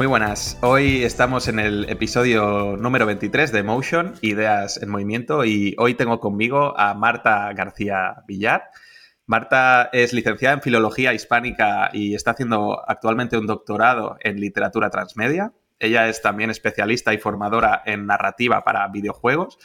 Muy buenas, hoy estamos en el episodio número 23 de Motion, Ideas en Movimiento, y hoy tengo conmigo a Marta García Villar. Marta es licenciada en Filología Hispánica y está haciendo actualmente un doctorado en Literatura Transmedia. Ella es también especialista y formadora en narrativa para videojuegos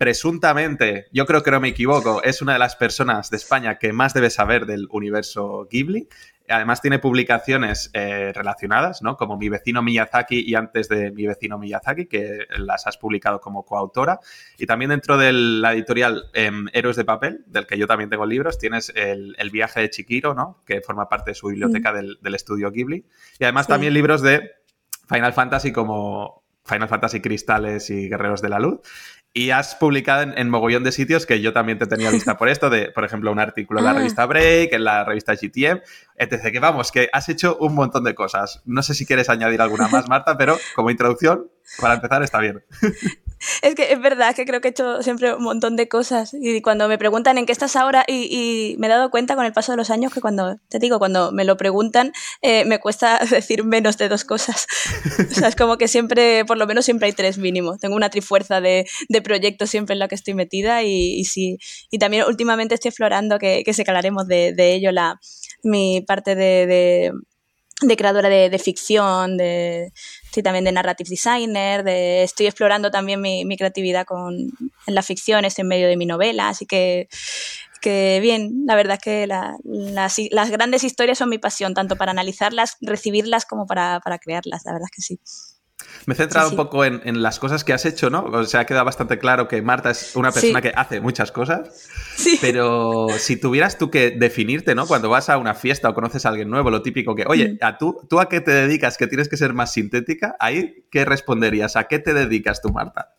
presuntamente, yo creo que no me equivoco, es una de las personas de España que más debe saber del universo Ghibli. Además tiene publicaciones eh, relacionadas, ¿no? Como Mi vecino Miyazaki y antes de Mi vecino Miyazaki, que las has publicado como coautora. Y también dentro de la editorial em, Héroes de Papel, del que yo también tengo libros, tienes el, viaje de Chikiro, ¿no? Que forma parte de su biblioteca del, estudio Ghibli. Y además también libros de Final Fantasy como Final Fantasy Cristales y Guerreros de la Luz. Y has publicado en, mogollón de sitios que yo también te tenía lista por esto, de, por ejemplo, un artículo en la ah. revista Break, en la revista GTM, etc. Que vamos, que has hecho un montón de cosas. No sé si quieres añadir alguna más, Marta, pero como introducción, para empezar está bien. Es que es verdad que creo que he hecho siempre un montón de cosas y cuando me preguntan en qué estás ahora y, me he dado cuenta con el paso de los años que cuando, te digo, cuando me lo preguntan eh, me cuesta decir menos de dos cosas. es como que siempre, por lo menos siempre hay tres mínimo. Tengo una trifuerza de, de proyectos siempre en la que estoy metida y, sí. Y también últimamente estoy explorando, que, se calaremos de, ello, la, mi parte de creadora de, ficción, de, también de narrative designer, de, estoy explorando también mi, creatividad con, en la ficción, estoy en medio de mi novela, así que, que bien, la verdad es que las, grandes historias son mi pasión, tanto para analizarlas, recibirlas como para, para crearlas, la verdad es que sí. Me he centrado un poco en, las cosas que has hecho, ¿no? O sea, ha quedado bastante claro que Marta es una persona que hace muchas cosas. Sí. Pero si tuvieras tú que definirte, ¿no? Cuando vas a una fiesta o conoces a alguien nuevo, lo típico que, oye, mm. ¿a tú, ¿tú a qué te dedicas? Que tienes que ser más sintética. Ahí, ¿qué responderías? ¿A qué te dedicas tú, Marta?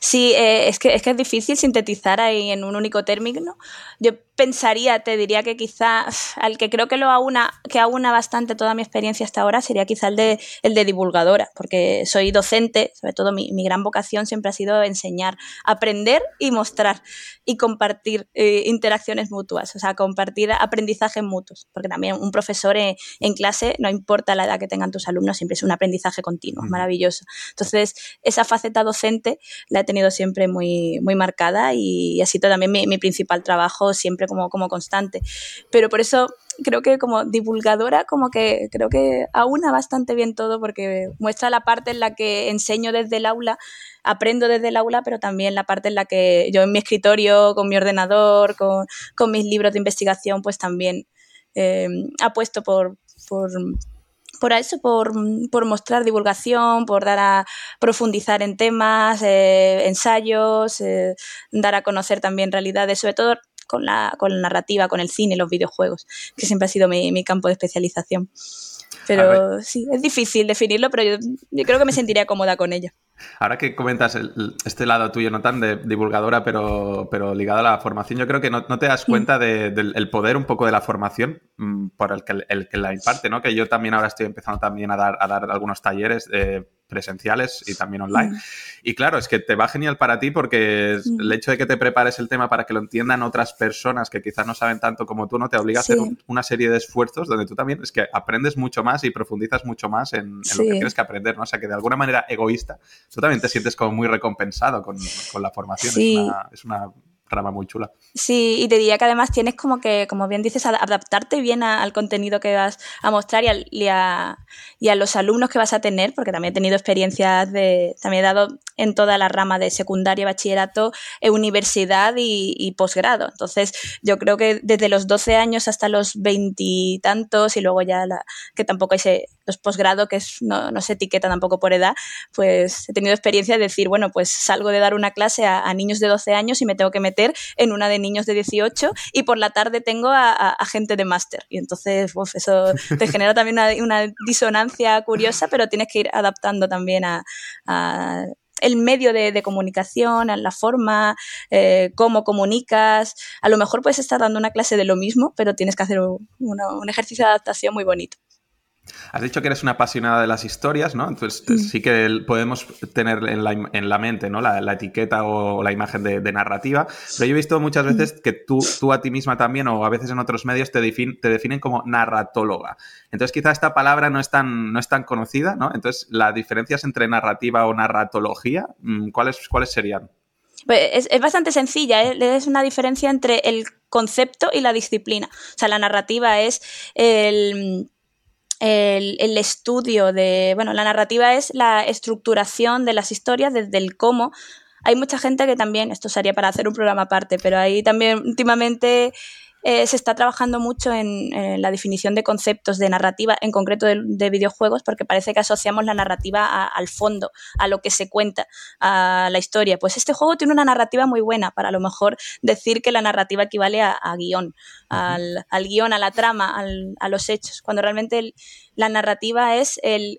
Sí, eh, es, que, es que es difícil sintetizar ahí en un único término. Yo pensaría, te diría que quizá al que creo que lo aúna, que aúna bastante toda mi experiencia hasta ahora sería quizá el de, el de divulgadora, porque soy docente, sobre todo mi, mi gran vocación siempre ha sido enseñar, aprender y mostrar y compartir eh, interacciones mutuas, o sea, compartir aprendizajes mutuos, porque también un profesor en, clase, no importa la edad que tengan tus alumnos, siempre es un aprendizaje continuo, maravilloso. Entonces, esa faceta docente la he tenido siempre muy, muy marcada y ha sido también mi, mi principal trabajo siempre como, como constante. Pero por eso creo que como divulgadora, como que creo que aúna bastante bien todo porque muestra la parte en la que enseño desde el aula, aprendo desde el aula, pero también la parte en la que yo en mi escritorio, con mi ordenador, con, con mis libros de investigación, pues también eh, apuesto por, por por eso, por, por, mostrar divulgación, por dar a profundizar en temas, eh, ensayos, eh, dar a conocer también realidades, sobre todo con la, con la narrativa, con el cine, los videojuegos, que siempre ha sido mi, mi campo de especialización. Pero sí, es difícil definirlo, pero yo, yo, creo que me sentiría cómoda con ella. Ahora que comentas este lado tuyo, no tan de divulgadora, pero, pero ligado a la formación, yo creo que no, no te das cuenta del poder un poco de la formación mm, por el que, el que la imparte, ¿no? Que yo también ahora estoy empezando también a dar, a dar algunos talleres eh, presenciales y también online. Mm. Y claro, es que te va genial para ti porque mm. el hecho de que te prepares el tema para que lo entiendan otras personas que quizás no saben tanto como tú, no te obliga a hacer una serie de esfuerzos donde tú también es que aprendes mucho más y profundizas mucho más en, lo que tienes que aprender, ¿no? O sea, que de alguna manera egoísta, tú también te sientes como muy recompensado con, la formación. es una rama muy chula. Sí, y te diría que además tienes como que, como bien dices, adaptarte bien al contenido que vas a mostrar y, a, los alumnos que vas a tener, porque también he tenido experiencias de, también he dado en toda la rama de secundaria, bachillerato, eh, universidad y, posgrado. Entonces, yo creo que desde los 12 años hasta los veintitantos y, luego ya la, que tampoco hay los posgrado, que es, no, no, se etiqueta tampoco por edad, pues he tenido experiencia de decir, bueno, pues salgo de dar una clase a, niños de 12 años y me tengo que meter en una de niños de 18 y por la tarde tengo a, gente de máster. Y entonces, uf, eso te genera también una, una, disonancia curiosa, pero tienes que ir adaptando también a, el medio de, comunicación, la forma, eh, cómo comunicas. A lo mejor puedes estar dando una clase de lo mismo, pero tienes que hacer un ejercicio de adaptación muy bonito. Has dicho que eres una apasionada de las historias, ¿no? Entonces sí que podemos tener en la, mente, ¿no? La, etiqueta o la imagen de, narrativa, pero yo he visto muchas veces que tú, tú a ti misma también o a veces en otros medios te, te definen como narratóloga. Entonces quizá esta palabra no es tan, no es tan conocida, ¿no? Entonces las diferencias entre narrativa o narratología, mm, ¿cuáles, cuáles serían? Pues es, bastante sencilla, ¿eh? es una diferencia entre el concepto y la disciplina. O sea, la narrativa es el el, estudio de, bueno, la narrativa es la estructuración de las historias desde el cómo. Hay mucha gente que también, esto sería para hacer un programa aparte, pero ahí también últimamente eh, se está trabajando mucho en, la definición de conceptos de narrativa, en concreto de, videojuegos, porque parece que asociamos la narrativa al fondo, a lo que se cuenta, a la historia. Pues este juego tiene una narrativa muy buena, para a lo mejor decir que la narrativa equivale a, guion, al, guion, a la trama, a los hechos, cuando realmente la narrativa es el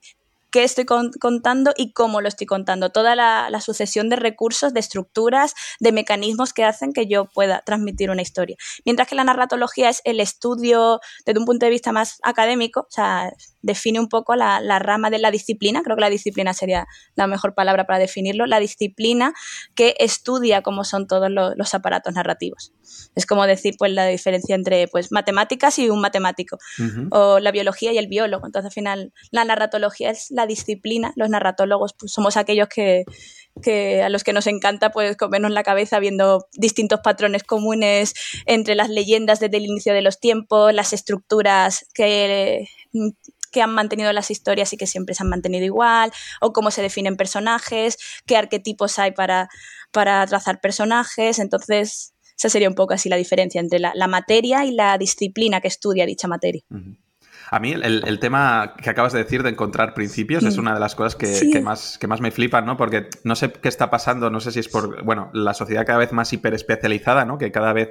qué estoy contando y cómo lo estoy contando. Toda la, sucesión de recursos, de estructuras, de mecanismos que hacen que yo pueda transmitir una historia. Mientras que la narratología es el estudio desde un punto de vista más académico, o sea, define un poco la, rama de la disciplina, creo que la disciplina sería la mejor palabra para definirlo, la disciplina que estudia cómo son todos los, aparatos narrativos. Es como decir pues la diferencia entre pues matemáticas y un matemático, o la biología y el biólogo. Entonces al final la narratología es la disciplina, los narratólogos pues, somos aquellos que, a los que nos encanta pues comernos la cabeza viendo distintos patrones comunes entre las leyendas desde el inicio de los tiempos, las estructuras que que han mantenido las historias y que siempre se han mantenido igual, o cómo se definen personajes, qué arquetipos hay para, para trazar personajes. Entonces, esa sería un poco así la diferencia entre la, materia y la disciplina que estudia dicha materia. A mí el, tema que acabas de decir de encontrar principios es una de las cosas que, más, que más me flipan, ¿no? Porque no sé qué está pasando, no sé si es por, bueno, la sociedad cada vez más hiperespecializada, ¿no? Que cada vez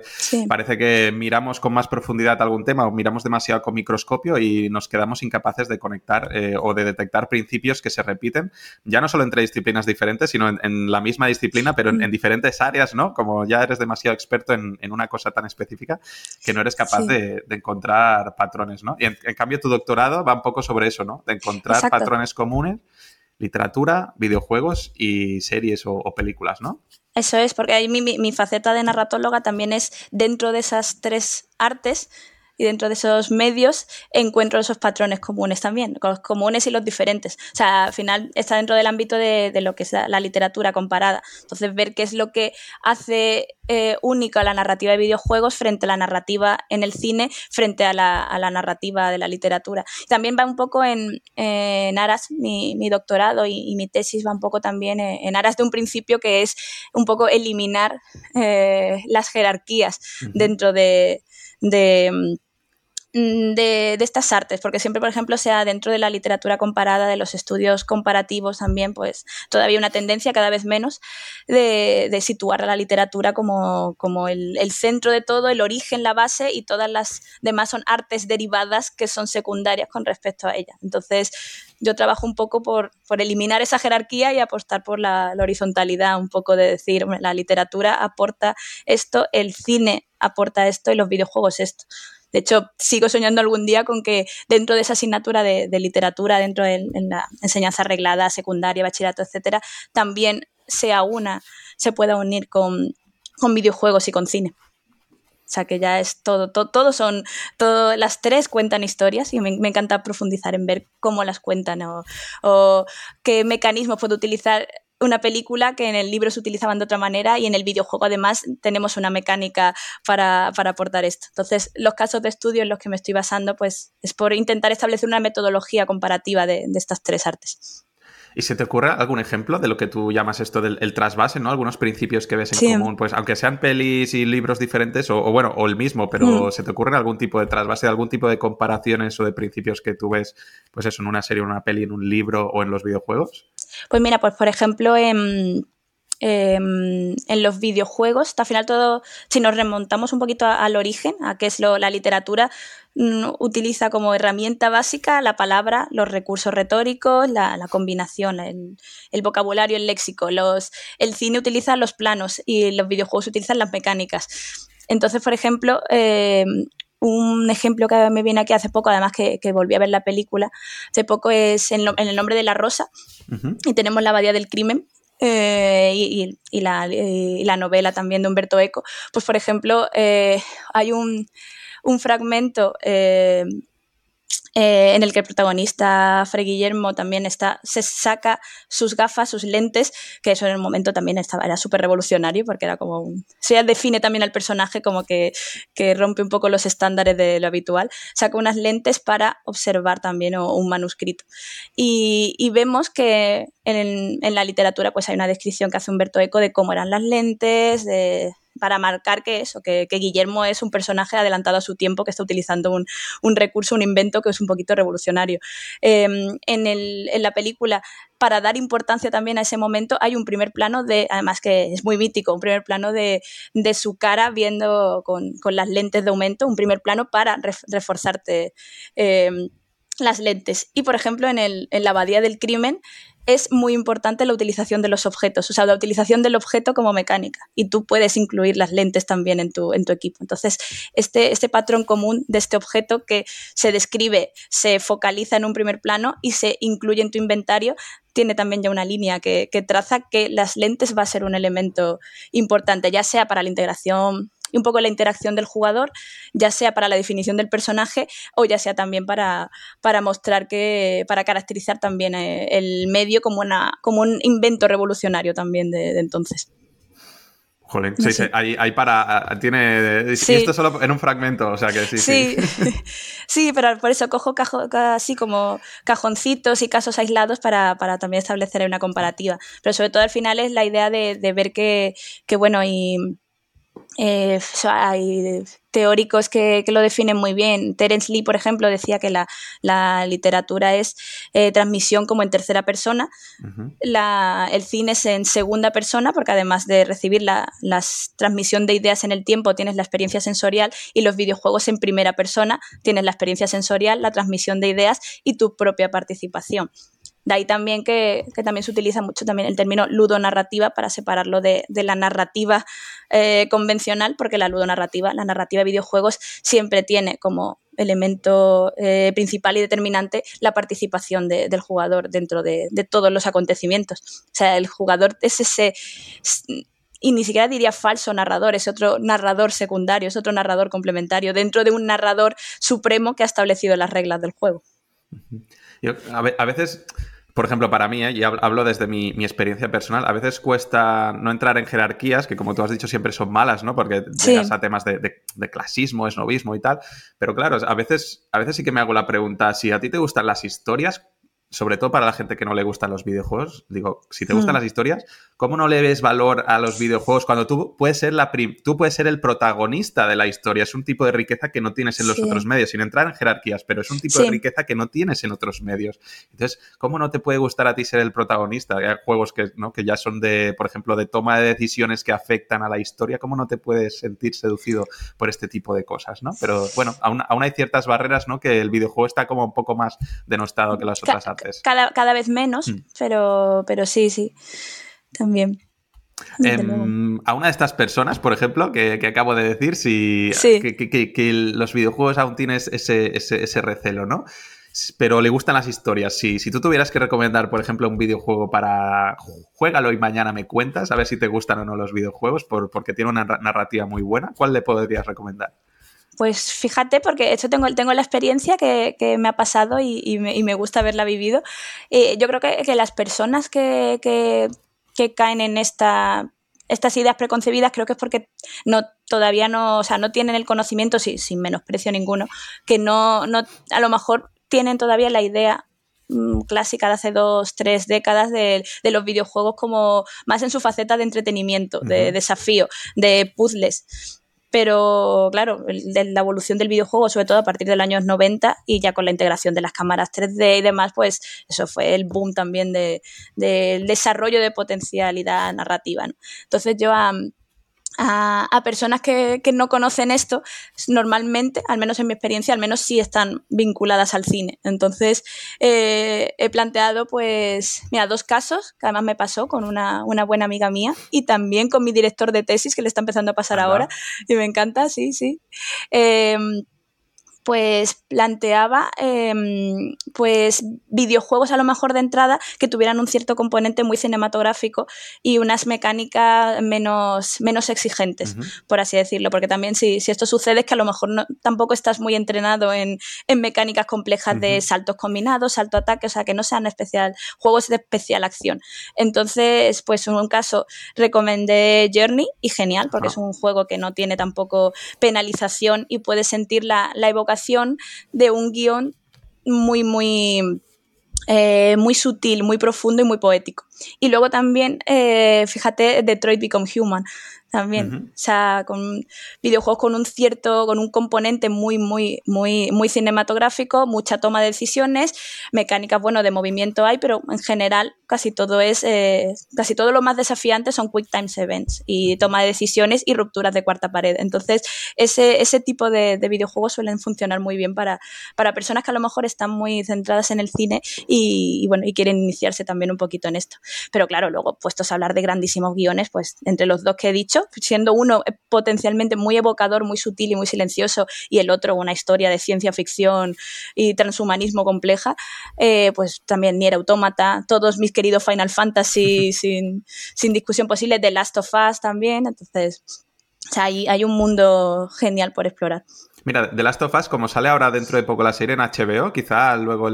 parece que miramos con más profundidad algún tema o miramos demasiado con microscopio y nos quedamos incapaces de conectar eh, o de detectar principios que se repiten, ya no solo entre disciplinas diferentes, sino en, la misma disciplina, pero en, diferentes áreas, ¿no? Como ya eres demasiado experto en, una cosa tan específica que no eres capaz de, encontrar patrones, ¿no? Y en, cambio, cambio, tu doctorado va un poco sobre eso, ¿no? De encontrar patrones comunes, literatura, videojuegos y series o, películas, ¿no? Eso es, porque ahí mi, mi, faceta de narratóloga también es dentro de esas tres artes y dentro de esos medios encuentro esos patrones comunes también, los comunes y los diferentes. O sea, al final está dentro del ámbito de, lo que es la, literatura comparada. Entonces, ver qué es lo que hace eh, única la narrativa de videojuegos frente a la narrativa en el cine, frente a la, narrativa de la literatura. También va un poco en, aras, mi, doctorado y, mi tesis va un poco también en, aras de un principio que es un poco eliminar eh, las jerarquías dentro de Mm, de, estas artes, porque siempre, por ejemplo, sea dentro de la literatura comparada, de los estudios comparativos también, pues todavía una tendencia cada vez menos de, situar a la literatura como, el, centro de todo, el origen, la base y todas las demás son artes derivadas que son secundarias con respecto a ella. Entonces, yo trabajo un poco por, eliminar esa jerarquía y apostar por la, la horizontalidad, un poco de decir, la literatura aporta esto, el cine aporta esto y los videojuegos esto. De hecho, sigo soñando algún día con que dentro de esa asignatura de, literatura, dentro de la enseñanza arreglada, secundaria, bachillerato, etcétera, también sea una, se pueda unir con, videojuegos y con cine. O sea que ya es todo, todo, son, todo, las tres cuentan historias y me, encanta profundizar en ver cómo las cuentan o, o qué mecanismos puedo utilizar una película que en el libro se utilizaban de otra manera y en el videojuego además tenemos una mecánica para, aportar esto. Entonces, los casos de estudio en los que me estoy basando, pues es por intentar establecer una metodología comparativa de, estas tres artes. ¿Y se te ocurre algún ejemplo de lo que tú llamas esto del trasvase, ¿no? Algunos principios que ves en común, pues aunque sean pelis y libros diferentes, o, bueno, o el mismo, pero mm. ¿se te ocurre algún tipo de trasvase, algún tipo de comparaciones o de principios que tú ves, pues eso, en una serie, en una peli, en un libro o en los videojuegos? Pues mira, pues por ejemplo, en Em, en los videojuegos. Al final todo, si nos remontamos un poquito al origen, a qué es lo, la literatura, utiliza como herramienta básica la palabra, los recursos retóricos, la, combinación, el, vocabulario, el léxico. Los, el cine utiliza los planos y los videojuegos utilizan las mecánicas. Entonces, por ejemplo, em, un ejemplo que me viene aquí hace poco, además que, volví a ver la película, hace poco es en, El nombre de la rosa, y tenemos la abadía del crimen, eh, y, la, novela también de Humberto Eco, pues por ejemplo, eh, hay un, un fragmento eh, eh, en el que el protagonista, Fred Guillermo, también está, se saca sus gafas, sus lentes, que eso en el momento también estaba, era súper revolucionario, porque era como un... Se define también al personaje como que, que, rompe un poco los estándares de lo habitual. Saca unas lentes para observar también un manuscrito. Y, y vemos que en, en, la literatura pues hay una descripción que hace Humberto Eco de cómo eran las lentes, de para marcar que eso, que, Guillermo es un personaje adelantado a su tiempo que está utilizando un, recurso, un invento que es un poquito revolucionario. Em, en, la película, para dar importancia también a ese momento, hay un primer plano de, además que es muy mítico, un primer plano de, su cara viendo con, las lentes de aumento, un primer plano para reforzarte. Em, las lentes. Y, por ejemplo, en, el, en la abadía del crimen, es muy importante la utilización de los objetos, o sea, la utilización del objeto como mecánica. Y tú puedes incluir las lentes también en tu, en tu equipo. Entonces, este, este patrón común de este objeto que se describe, se focaliza en un primer plano y se incluye en tu inventario, tiene también ya una línea que, que traza que las lentes va a ser un elemento importante, ya sea para la integración y un poco la interacción del jugador, ya sea para la definición del personaje o ya sea también para, para mostrar que, para caracterizar también eh, el medio como, una, como un invento revolucionario también de, entonces. Jolín, sí, sí, hay, para. Tiene. Sí. Y esto solo en un fragmento, o sea que sí. Sí, sí. pero por eso cojo así como cajoncitos y casos aislados para, también establecer una comparativa. Pero sobre todo al final es la idea de, de ver que, que, bueno, y eh, hay teóricos que, lo definen muy bien. Terence Lee, por ejemplo, decía que la, literatura es eh, transmisión como en tercera persona. el cine es en segunda persona, porque además de recibir la, la, transmisión de ideas en el tiempo, tienes la experiencia sensorial y los videojuegos en primera persona, tienes la experiencia sensorial, la transmisión de ideas y tu propia participación. De ahí también que, también se utiliza mucho también el término ludonarrativa para separarlo de, la narrativa eh, convencional, porque la ludonarrativa, la narrativa de videojuegos, siempre tiene como elemento eh, principal y determinante la participación del jugador dentro de, todos los acontecimientos. O sea, el jugador es ese y ni siquiera diría falso narrador, es otro narrador secundario, es otro narrador complementario, dentro de un narrador supremo que ha establecido las reglas del juego. a, veces por ejemplo, para mí, ¿eh? y hablo desde mi, experiencia personal, a veces cuesta no entrar en jerarquías, que como tú has dicho siempre son malas, ¿no? Porque llegas a temas de, de, clasismo, esnovismo y tal. Pero claro, a veces, a veces sí que me hago la pregunta, si a ti te gustan las historias, sobre todo para la gente que no le gustan los videojuegos, digo, si te gustan mm. las historias, ¿cómo no le ves valor a los videojuegos cuando tú puedes ser la tú puedes ser el protagonista de la historia? Es un tipo de riqueza que no tienes en los otros medios, sin entrar en jerarquías, pero es un tipo de riqueza que no tienes en otros medios. Entonces, ¿cómo no te puede gustar a ti ser el protagonista? Hay juegos que, ¿no? que ya son de, por ejemplo, de toma de decisiones que afectan a la historia, ¿cómo no te puedes sentir seducido por este tipo de cosas, ¿no? Pero bueno, aún, hay ciertas barreras, ¿no? Que el videojuego está como un poco más denostado que las otras artes. Cada, cada vez menos, mm. pero, pero sí, sí, también. Em, a una de estas personas, por ejemplo, que, acabo de decir, si que, los videojuegos aún tienes ese, ese, recelo, ¿no? Pero le gustan las historias. Si, si tú tuvieras que recomendar, por ejemplo, un videojuego para juégalo y mañana me cuentas, a ver si te gustan o no los videojuegos, por, porque tiene una narrativa muy buena, ¿cuál le podrías recomendar? Pues fíjate, porque esto tengo, tengo la experiencia que, me ha pasado y, me, gusta haberla vivido. Eh, yo creo que, las personas que, caen en esta, estas ideas preconcebidas creo que es porque no todavía no, o sea, no tienen el conocimiento, sin menosprecio ninguno, que no, no, a lo mejor tienen todavía la idea mm, clásica de hace dos, tres décadas de, los videojuegos como más en su faceta de entretenimiento, de desafío, de puzzles pero claro, la evolución del videojuego, sobre todo a partir de los años 90 y ya con la integración de las cámaras 3D y demás, pues eso fue el boom también del desarrollo de potencialidad narrativa. Entonces yo a, personas que, no conocen esto, normalmente, al menos en mi experiencia, al menos sí están vinculadas al cine. Entonces, eh, he planteado, pues, mira, dos casos, que además me pasó con una, buena amiga mía y también con mi director de tesis, que le está empezando a pasar ahora, y me encanta, sí, sí. Em, pues planteaba em, pues videojuegos a lo mejor de entrada que tuvieran un cierto componente muy cinematográfico y unas mecánicas menos, menos exigentes, por así decirlo, porque también si, esto sucede es que a lo mejor no, tampoco estás muy entrenado en, mecánicas complejas de saltos combinados, salto ataque, o sea, que no sean especial, juegos de especial acción. Entonces, pues en un caso recomendé Journey y genial, porque es un juego que no tiene tampoco penalización y puedes sentir la, la evocación de un guion muy, muy, eh, muy sutil, muy profundo y muy poético. Y luego también, eh, fíjate, Detroit Become Human también. O sea, con videojuegos con un cierto, con un componente muy, muy, muy, muy cinematográfico, mucha toma de decisiones, mecánicas, bueno, de movimiento hay, pero en general casi todo es, eh, casi todo lo más desafiante son quick time events y toma de decisiones y rupturas de cuarta pared. Entonces, ese, ese tipo de, videojuegos suelen funcionar muy bien para, para personas que a lo mejor están muy centradas en el cine y, bueno, y quieren iniciarse también un poquito en esto. Pero claro, luego puestos a hablar de grandísimos guiones, pues entre los dos que he dicho, siendo uno potencialmente muy evocador, muy sutil y muy silencioso, y el otro una historia de ciencia ficción y transhumanismo compleja, eh, pues también Nier Automata, todos mis queridos Final Fantasy sin, discusión posible, The Last of Us también, entonces hay, un mundo genial por explorar. Mira, The Last of Us, como sale ahora dentro de poco la serie en HBO, quizá luego a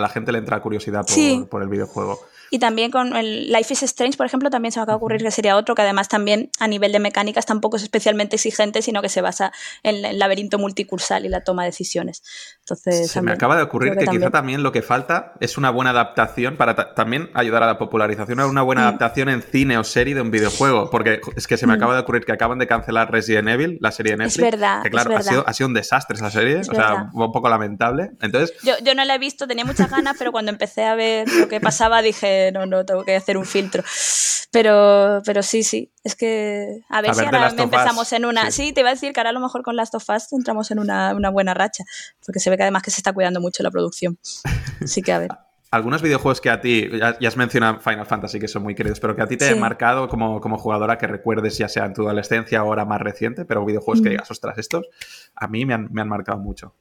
la gente le entra curiosidad por el videojuego. Y también con el Life is Strange, por ejemplo, también se me acaba de ocurrir que sería otro, que además también a nivel de mecánicas tampoco es especialmente exigente, sino que se basa en el laberinto multicursal y la toma de decisiones. Entonces, se me acaba de ocurrir que, quizá también lo que falta es una buena adaptación para también ayudar a la popularización, una buena mm. adaptación en cine o serie de un videojuego, porque es que se me mm. acaba de ocurrir que acaban de cancelar Resident Evil, la serie de Netflix. Es verdad. Que claro, Ha, sido, un desastre esa serie, o sea, un poco lamentable. Entonces, yo, yo no la he visto, tenía muchas ganas, pero cuando empecé a ver lo que pasaba dije, no, no, tengo que hacer un filtro. Pero, pero sí, sí. Es que a ver si ahora empezamos en una. Sí. te iba a decir que ahora a lo mejor con Last of Us entramos en una, buena racha. Porque se ve que además que se está cuidando mucho la producción. Así que a ver. Algunos videojuegos que a ti, ya, has mencionado Final Fantasy, que son muy queridos, pero que a ti te han marcado como, como, jugadora que recuerdes, ya sea en tu adolescencia o ahora más reciente, pero videojuegos que mm. digas, ostras, estos a mí me han, me han marcado mucho.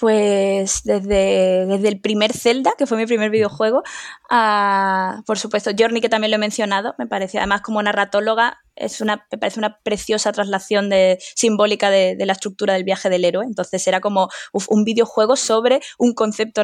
Pues desde, desde, el primer Zelda, que fue mi primer videojuego, a, por supuesto, Journey, que también lo he mencionado, me parece, además como narratóloga, es una, me parece una preciosa traslación de, simbólica de, la estructura del viaje del héroe. Entonces era como un videojuego sobre un concepto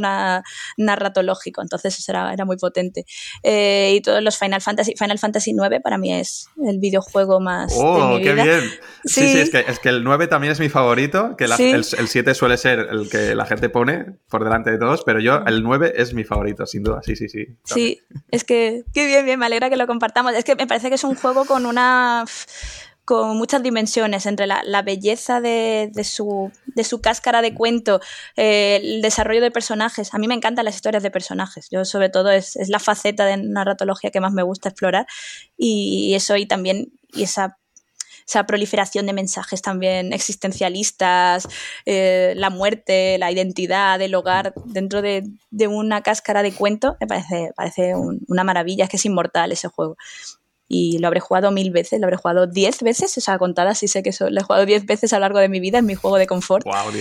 narratológico. Entonces eso era, era muy potente. Eh, y todos los Final Fantasy, Final Fantasy 9 para mí es el videojuego más. ¡Oh, qué bien! Sí, sí, es, que, es, que, el 9 también es mi favorito, que el, el, 7 suele ser el que la gente pone por delante de todos, pero yo el 9 es mi favorito, sin duda. Sí, sí, sí. Sí, es que, qué bien, bien, me alegra que lo compartamos. Es que me parece que es un juego con una con muchas dimensiones, entre la, belleza de, su, de, su, cáscara de cuento, eh, el desarrollo de personajes. A mí me encantan las historias de personajes. Yo, sobre todo, es, la faceta de narratología que más me gusta explorar. Y, eso, y también y esa, esa proliferación de mensajes también existencialistas, eh, la muerte, la identidad, el hogar, dentro de, una cáscara de cuento, me parece, parece una maravilla. Es que es inmortal ese juego y lo habré jugado mil veces, lo habré jugado diez veces, o sea, contada sí sé que eso, lo he jugado diez veces a lo largo de mi vida, en mi juego de confort. Wow,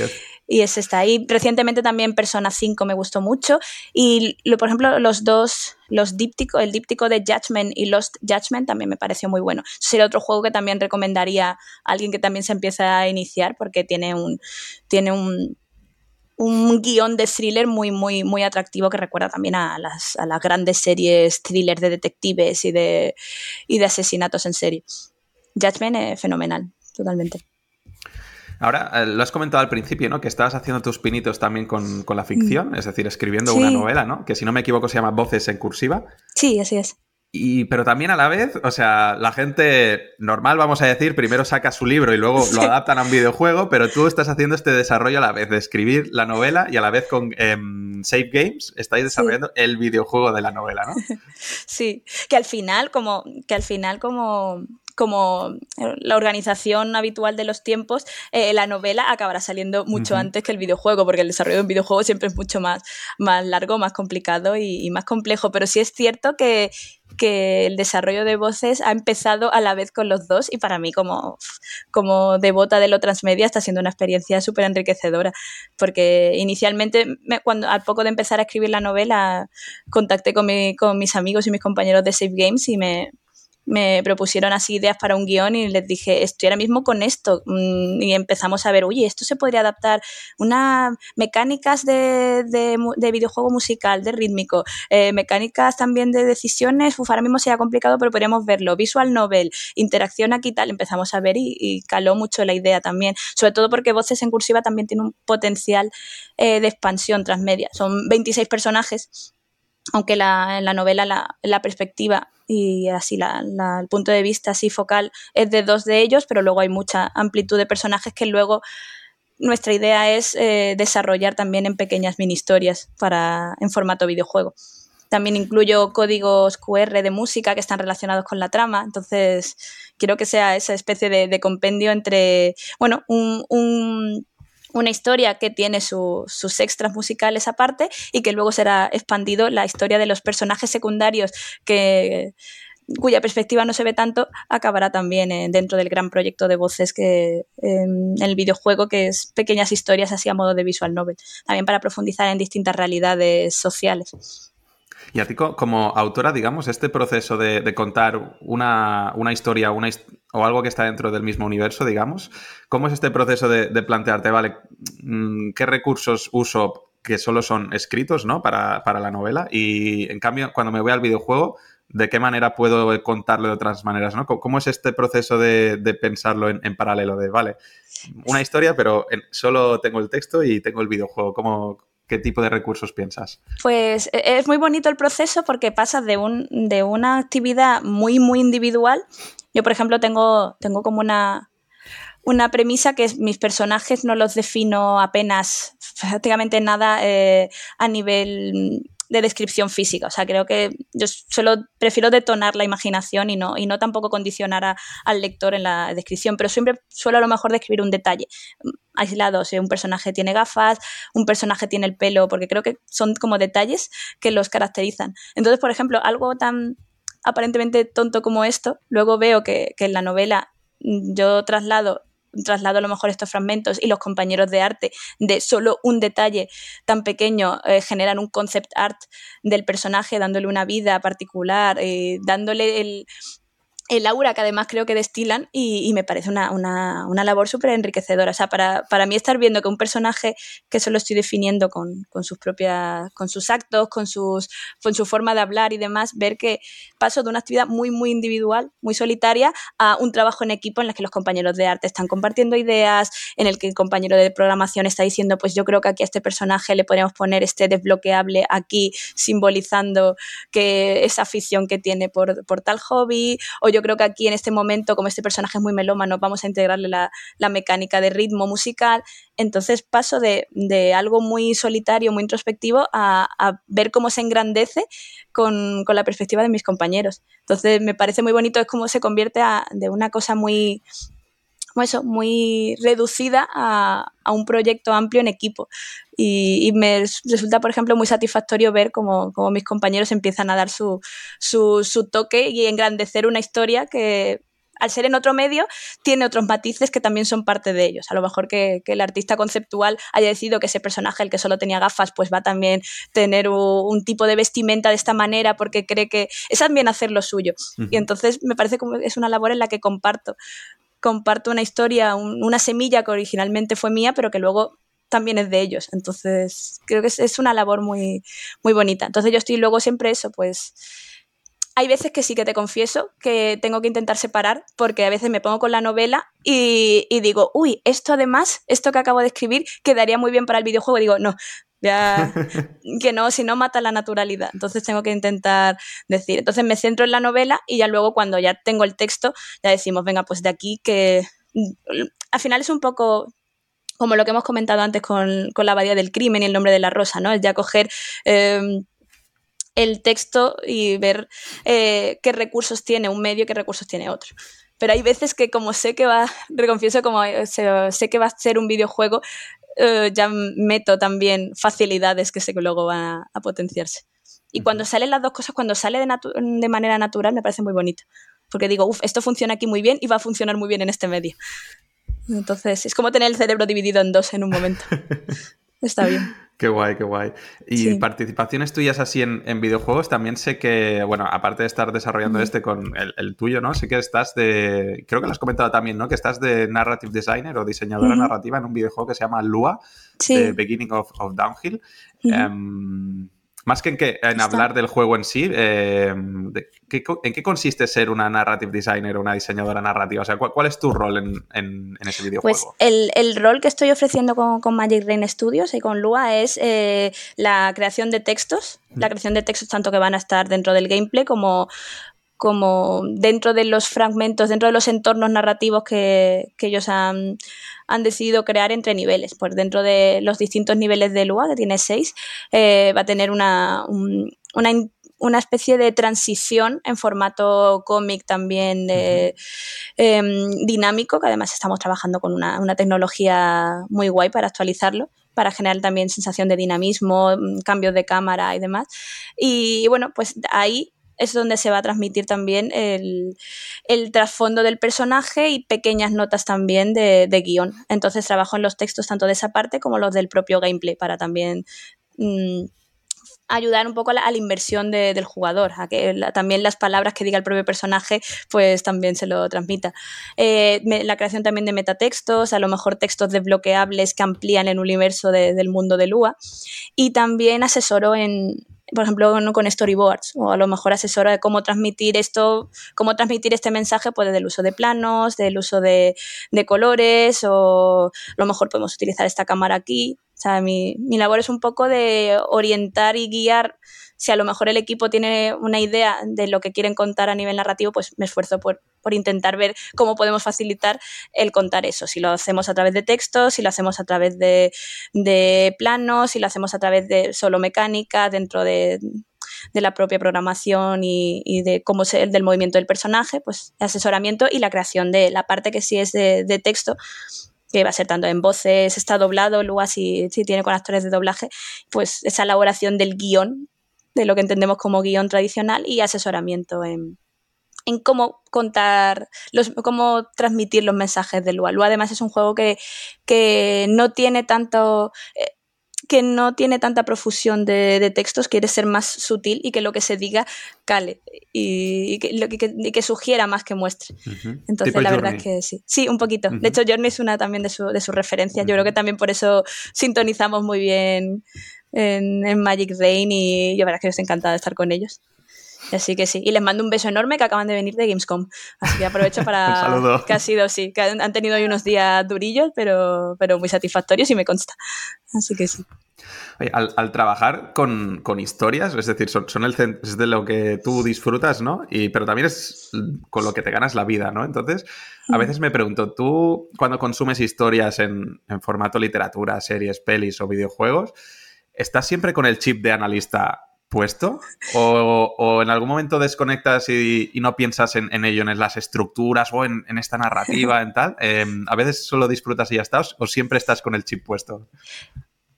Y ese está ahí. Recientemente también Persona 5 me gustó mucho y, lo, por ejemplo, los dos, los dípticos, el díptico de Judgment y Lost Judgment también me pareció muy bueno. Sería otro juego que también recomendaría a alguien que también se empieza a iniciar porque tiene un, tiene un un guion de thriller muy, muy, muy atractivo que recuerda también a las, a las grandes series thrillers de detectives y de, y de asesinatos en serie. Judgment es fenomenal, totalmente. Ahora, eh, lo has comentado al principio, ¿no? Que estabas haciendo tus pinitos también con, la ficción, mm. es decir, escribiendo una novela, ¿no? Que si no me equivoco se llama Voces en cursiva. Sí, así es. Y, pero también a la vez, o sea, la gente normal, vamos a decir, primero saca su libro y luego lo adaptan a un videojuego, pero tú estás haciendo este desarrollo a la vez de escribir la novela y a la vez con em, Safe Games estáis desarrollando el videojuego de la novela, ¿no? Sí, que al final, como, que al final, como como eh, la organización habitual de los tiempos, eh, la novela acabará saliendo mucho antes que el videojuego, porque el desarrollo de un videojuego siempre es mucho más, más largo, más complicado y, más complejo. Pero sí es cierto que, el desarrollo de voces ha empezado a la vez con los dos y para mí como, como devota de lo transmedia está siendo una experiencia súper enriquecedora porque inicialmente cuando al poco de empezar a escribir la novela contacté con, con mis amigos y mis compañeros de Safe Games y me, me propusieron así ideas para un guion y les dije, estoy ahora mismo con esto. Mm, y empezamos a ver, oye, esto se podría adaptar, unas mecánicas de, de, videojuego musical, de rítmico, eh, mecánicas también de decisiones, uf, ahora mismo sería complicado, pero podríamos verlo. Visual novel, interacción aquí tal, empezamos a ver y, caló mucho la idea también, sobre todo porque Voces en cursiva también tiene un potencial eh, de expansión transmedia. Son 26 personajes aunque la, en la novela la, la perspectiva y así la, el punto de vista así focal es de dos de ellos, pero luego hay mucha amplitud de personajes que luego nuestra idea es eh, desarrollar también en pequeñas mini historias para, en formato videojuego. También incluyo códigos QR de música que están relacionados con la trama, entonces quiero que sea esa especie de, compendio entre, bueno, un una historia que tiene sus extras musicales aparte y que luego será expandido la historia de los personajes secundarios que cuya perspectiva no se ve tanto, acabará también eh, dentro del gran proyecto de voces que en el videojuego, que es pequeñas historias así a modo de visual novel, también para profundizar en distintas realidades sociales. Y a ti, como autora, digamos, este proceso de, contar una, historia o algo que está dentro del mismo universo, digamos, ¿cómo es este proceso de, plantearte, vale, mm, qué recursos uso que solo son escritos, ¿no? Para, la novela. Y en cambio, cuando me voy al videojuego, ¿de qué manera puedo contarlo de otras maneras, ¿no? ¿Cómo es este proceso de, pensarlo en, en, paralelo? De, vale, una historia, pero solo tengo el texto y tengo el videojuego. ¿Cómo, ¿Qué tipo de recursos piensas? Pues e, es muy bonito el proceso porque pasa de, un, de una actividad muy, muy individual. Yo, por ejemplo, tengo, tengo como una, una premisa que mis personajes no los defino apenas prácticamente nada eh, a nivel de descripción física. O sea, creo que yo solo prefiero detonar la imaginación y no, y no tampoco condicionar al lector en la descripción, pero siempre suelo a lo mejor describir un detalle mm, aislado. si un personaje tiene gafas, un personaje tiene el pelo, porque creo que son como detalles que los caracterizan. Entonces, por ejemplo, algo tan aparentemente tonto como esto, luego veo que, que en la novela mm, yo traslado traslado a lo mejor estos fragmentos y los compañeros de arte de solo un detalle tan pequeño eh, generan un concept art del personaje dándole una vida particular, eh, dándole el, el aura que además creo que destilan y, me parece una, labor súper enriquecedora. O sea, para, mí estar viendo que un personaje que solo estoy definiendo con, sus propias, con sus actos, con, sus, con su forma de hablar y demás, ver que paso de una actividad muy, muy individual, muy solitaria, a un trabajo en equipo en el que los compañeros de arte están compartiendo ideas, en el que el compañero de programación está diciendo, pues yo creo que aquí a este personaje le podríamos poner este desbloqueable aquí, simbolizando que esa afición que tiene por, por tal hobby, o yo creo que aquí en este momento, como este personaje es muy melómano, vamos a integrarle la, mecánica de ritmo musical. Entonces paso de, algo muy solitario, muy introspectivo, a, ver cómo se engrandece con, la perspectiva de mis compañeros. Entonces me parece muy bonito, es como se convierte de una cosa muy, eso, muy reducida a, un proyecto amplio en equipo. Y, me resulta, por ejemplo, muy satisfactorio ver cómo, mis compañeros empiezan a dar su, su, toque y engrandecer una historia que, al ser en otro medio, tiene otros matices que también son parte de ellos. A lo mejor que, el artista conceptual haya decidido que ese personaje, el que solo tenía gafas, pues va a también tener un, tipo de vestimenta de esta manera porque cree que es también hacer lo suyo. Y entonces me parece como es una labor en la que comparto comparto una historia, una semilla que originalmente fue mía, pero que luego también es de ellos. Entonces, creo que es, una labor muy, muy bonita. Entonces, yo estoy luego siempre eso, pues hay veces que sí que te confieso que tengo que intentar separar porque a veces me pongo con la novela y, digo, uy, esto además, esto que acabo de escribir, quedaría muy bien para el videojuego. digo, no, ya que no, si no mata la naturalidad. Entonces tengo que intentar decir. Entonces me centro en la novela y ya luego cuando ya tengo el texto, ya decimos, venga, pues de aquí que al final es un poco como lo que hemos comentado antes con, la abadía del crimen y el nombre de la rosa, ¿no? Es ya coger em, el texto y ver eh, qué recursos tiene un medio y qué recursos tiene otro. Pero hay veces que como sé que va, reconfieso como eh, sé, que va a ser un videojuego, eh, ya meto también facilidades que sé que luego van a, potenciarse. Y cuando salen las dos cosas, cuando sale de, de manera natural, me parece muy bonito. Porque digo, uff, esto funciona aquí muy bien y va a funcionar muy bien en este medio. Entonces, es como tener el cerebro dividido en dos en un momento. Está bien. Qué guay, qué guay. Y participaciones tuyas así en, videojuegos, también sé que, bueno, aparte de estar desarrollando este con el, tuyo, ¿no? Sé que estás de, creo que lo has comentado también, ¿no? Que estás de narrative designer o diseñadora narrativa en un videojuego que se llama Lua, The Beginning of, Downhill. Más que en, que, en hablar del juego en sí, eh, ¿en qué consiste ser una narrative designer o una diseñadora narrativa? O sea, ¿cuál, es tu rol en, ese videojuego? Pues el, rol que estoy ofreciendo con, Magic Rain Studios y con Lua es eh, la creación de textos, la creación de textos tanto que van a estar dentro del gameplay como, como dentro de los fragmentos, dentro de los entornos narrativos que, ellos han, decidido crear entre niveles. Pues dentro de los distintos niveles de Lua, que tiene seis, eh, va a tener una, una, especie de transición en formato cómic también em, dinámico, que además estamos trabajando con una, tecnología muy guay para actualizarlo para generar también sensación de dinamismo, mm, cambios de cámara y demás. Y bueno, pues ahí es donde se va a transmitir también el, trasfondo del personaje y pequeñas notas también de, guion. Entonces trabajo en los textos tanto de esa parte como los del propio gameplay para también mm, ayudar un poco a la, inversión del jugador, a que también las palabras que diga el propio personaje pues también se lo transmita. Eh, la creación también de metatextos, a lo mejor textos desbloqueables que amplían el universo del mundo de Lua y también asesoro en, por ejemplo, con storyboards o a lo mejor asesora de cómo transmitir esto, cómo transmitir este mensaje pues del uso de planos, del uso de, de colores o a lo mejor podemos utilizar esta cámara aquí. O sea, mi, mi labor es un poco de orientar y guiar si a lo mejor el equipo tiene una idea de lo que quieren contar a nivel narrativo, pues me esfuerzo por, intentar ver cómo podemos facilitar el contar eso. Si lo hacemos a través de textos, si lo hacemos a través de, planos, si lo hacemos a través de solo mecánica dentro de, la propia programación y, de cómo es el del movimiento del personaje, pues asesoramiento y la creación de la parte que sí es de, texto, que va a ser tanto en voces, está doblado, luego así si tiene con actores de doblaje, pues esa elaboración del guion de lo que entendemos como guion tradicional y asesoramiento en, cómo contar, los, cómo transmitir los mensajes de Lua. Lua además es un juego que, que no tiene tanto... Eh, que no tiene tanta profusión de, textos, quiere ser más sutil y que lo que se diga cale y, que, que, sugiera más que muestre. Entonces, la verdad es que sí. Sí, un poquito. De hecho, Journey es una también de su, de su referencia. Yo creo que también por eso sintonizamos muy bien en, Magic Rain y yo verdad que estoy encantada de estar con ellos. Así que sí, y les mando un beso enorme que acaban de venir de Gamescom. Así que aprovecho para... que ha sido, sí, que han tenido hoy unos días durillos, pero, pero muy satisfactorios y me consta. Así que sí. al, trabajar con, con, historias, es decir, son, son el es de lo que tú disfrutas, ¿no? Y, pero también es con lo que te ganas la vida, ¿no? Entonces, a veces me pregunto, tú cuando consumes historias en, en formato literatura, series, pelis o videojuegos, ¿estás siempre con el chip de analista puesto? ¿O, en algún momento desconectas y, no piensas en, ello, en las estructuras o en, esta narrativa, en tal? Em, ¿A veces solo disfrutas y ya estás o siempre estás con el chip puesto?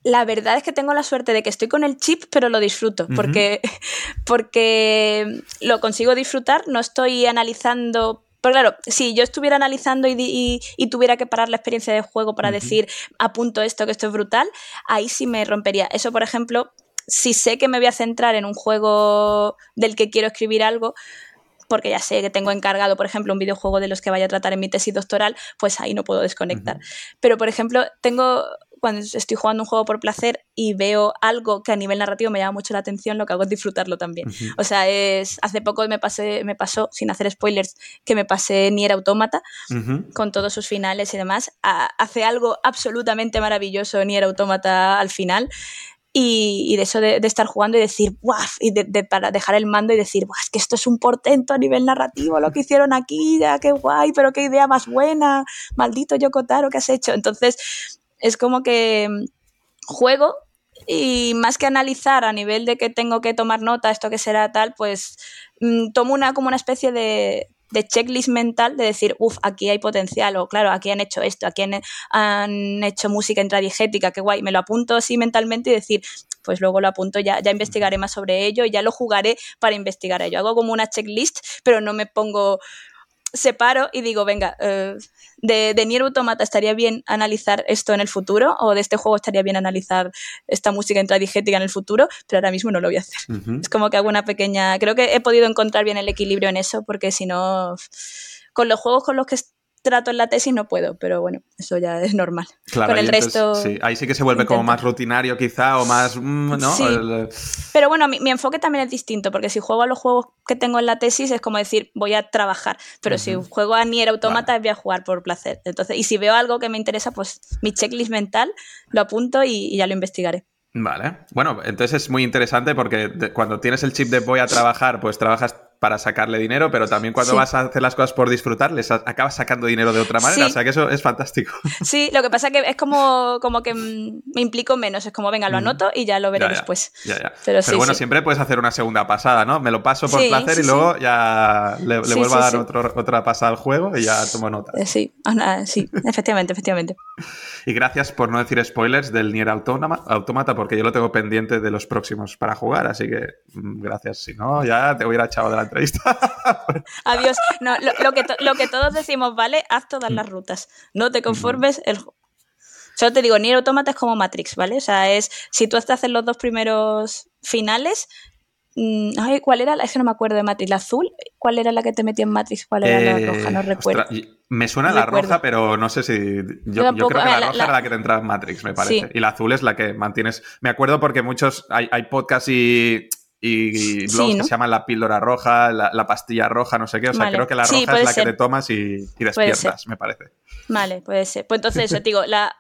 La verdad es que tengo la suerte de que estoy con el chip, pero lo disfruto, porque, porque lo consigo disfrutar, no estoy analizando pero claro, si yo estuviera analizando y, tuviera que parar la experiencia de juego para decir, apunto esto, que esto es brutal, ahí sí me rompería. Eso, por ejemplo, si sé que me voy a centrar en un juego del que quiero escribir algo, porque ya sé que tengo encargado, por ejemplo, un videojuego de los que vaya a tratar en mi tesis doctoral, pues ahí no puedo desconectar. Pero, por ejemplo, tengo cuando estoy jugando un juego por placer y veo algo que a nivel narrativo me llama mucho la atención, lo que hago es disfrutarlo también. O sea, es hace poco me pasé, me pasó, sin hacer spoilers, que me pasé Nier Automata con todos sus finales y demás. hace algo absolutamente maravilloso Nier Automata al final. Y, de eso de, estar jugando y decir, ¡guau! Y de, para dejar el mando y decir, ¡guau! Es que esto es un portento a nivel narrativo, lo que hicieron aquí, ya, qué guay, pero qué idea más buena, maldito Yokotaro, ¿qué has hecho? Entonces, es como que mm, juego y más que analizar a nivel de que tengo que tomar nota, esto que será tal, pues mm, tomo una como una especie de, de checklist mental de decir, uff, aquí hay potencial, o claro, aquí han hecho esto, aquí han, hecho música intradigética, qué guay, me lo apunto así mentalmente y decir, pues luego lo apunto, ya, ya investigaré más sobre ello, ya lo jugaré para investigar ello. Hago como una checklist, pero no me pongo separo y digo, venga, eh, de, de Nier Automata estaría bien analizar esto en el futuro, o de este juego estaría bien analizar esta música intradigética en el futuro, pero ahora mismo no lo voy a hacer. Es como que hago una pequeña. Creo que he podido encontrar bien el equilibrio en eso, porque si no. Con los juegos con los que trato en la tesis no puedo, pero bueno, eso ya es normal. Claro, Con el resto. Sí. Ahí sí que se vuelve como más rutinario, quizá, o más. Mm, ¿no? Sí. Pero bueno, mi, enfoque también es distinto, porque si juego a los juegos que tengo en la tesis es como decir, voy a trabajar. Pero si juego a Nier Automata, voy a jugar por placer. Entonces, y si veo algo que me interesa, pues mi checklist mental lo apunto y ya lo investigaré. Vale. Bueno, entonces es muy interesante porque cuando tienes el chip de voy a trabajar, pues trabajas para sacarle dinero, pero también cuando vas a hacer las cosas por disfrutar, les acabas sacando dinero de otra manera. O sea que eso es fantástico. Sí, lo que pasa es que es como, como que me implico menos. Es como, venga, lo anoto y ya lo veré después. Pero, bueno, siempre puedes hacer una segunda pasada, ¿no? Me lo paso por placer y luego ya le, vuelvo a dar otra pasada al juego y ya tomo nota. Eh, sí, sí, efectivamente, efectivamente. Y gracias por no decir spoilers del Nier Automata, porque yo lo tengo pendiente de los próximos para jugar, así que mm, gracias. Si no, ya te hubiera echado de la entrevista. Adiós. No, lo, que lo que todos decimos, ¿vale? Haz todas las rutas. No te conformes. El... Solo te digo, Nier Automata es como Matrix, ¿vale? O sea, es si tú haces los dos primeros finales, Mm, ay, ¿cuál era? Es que no me acuerdo de Matrix. ¿La azul? ¿Cuál era la que te metía en Matrix? ¿Cuál era la roja? No eh, recuerdo. me suena la roja, pero no sé si. Yo, creo que la, roja era la que te entra en Matrix, me parece. Y la azul es la que mantienes. Me acuerdo porque muchos. Hay, hay podcasts y y blogs que se llaman la píldora roja, la, pastilla roja, no sé qué. O sea, creo que la roja es la que te tomas y, despiertas, me parece. Vale, puede ser. Pues entonces, yo digo, la,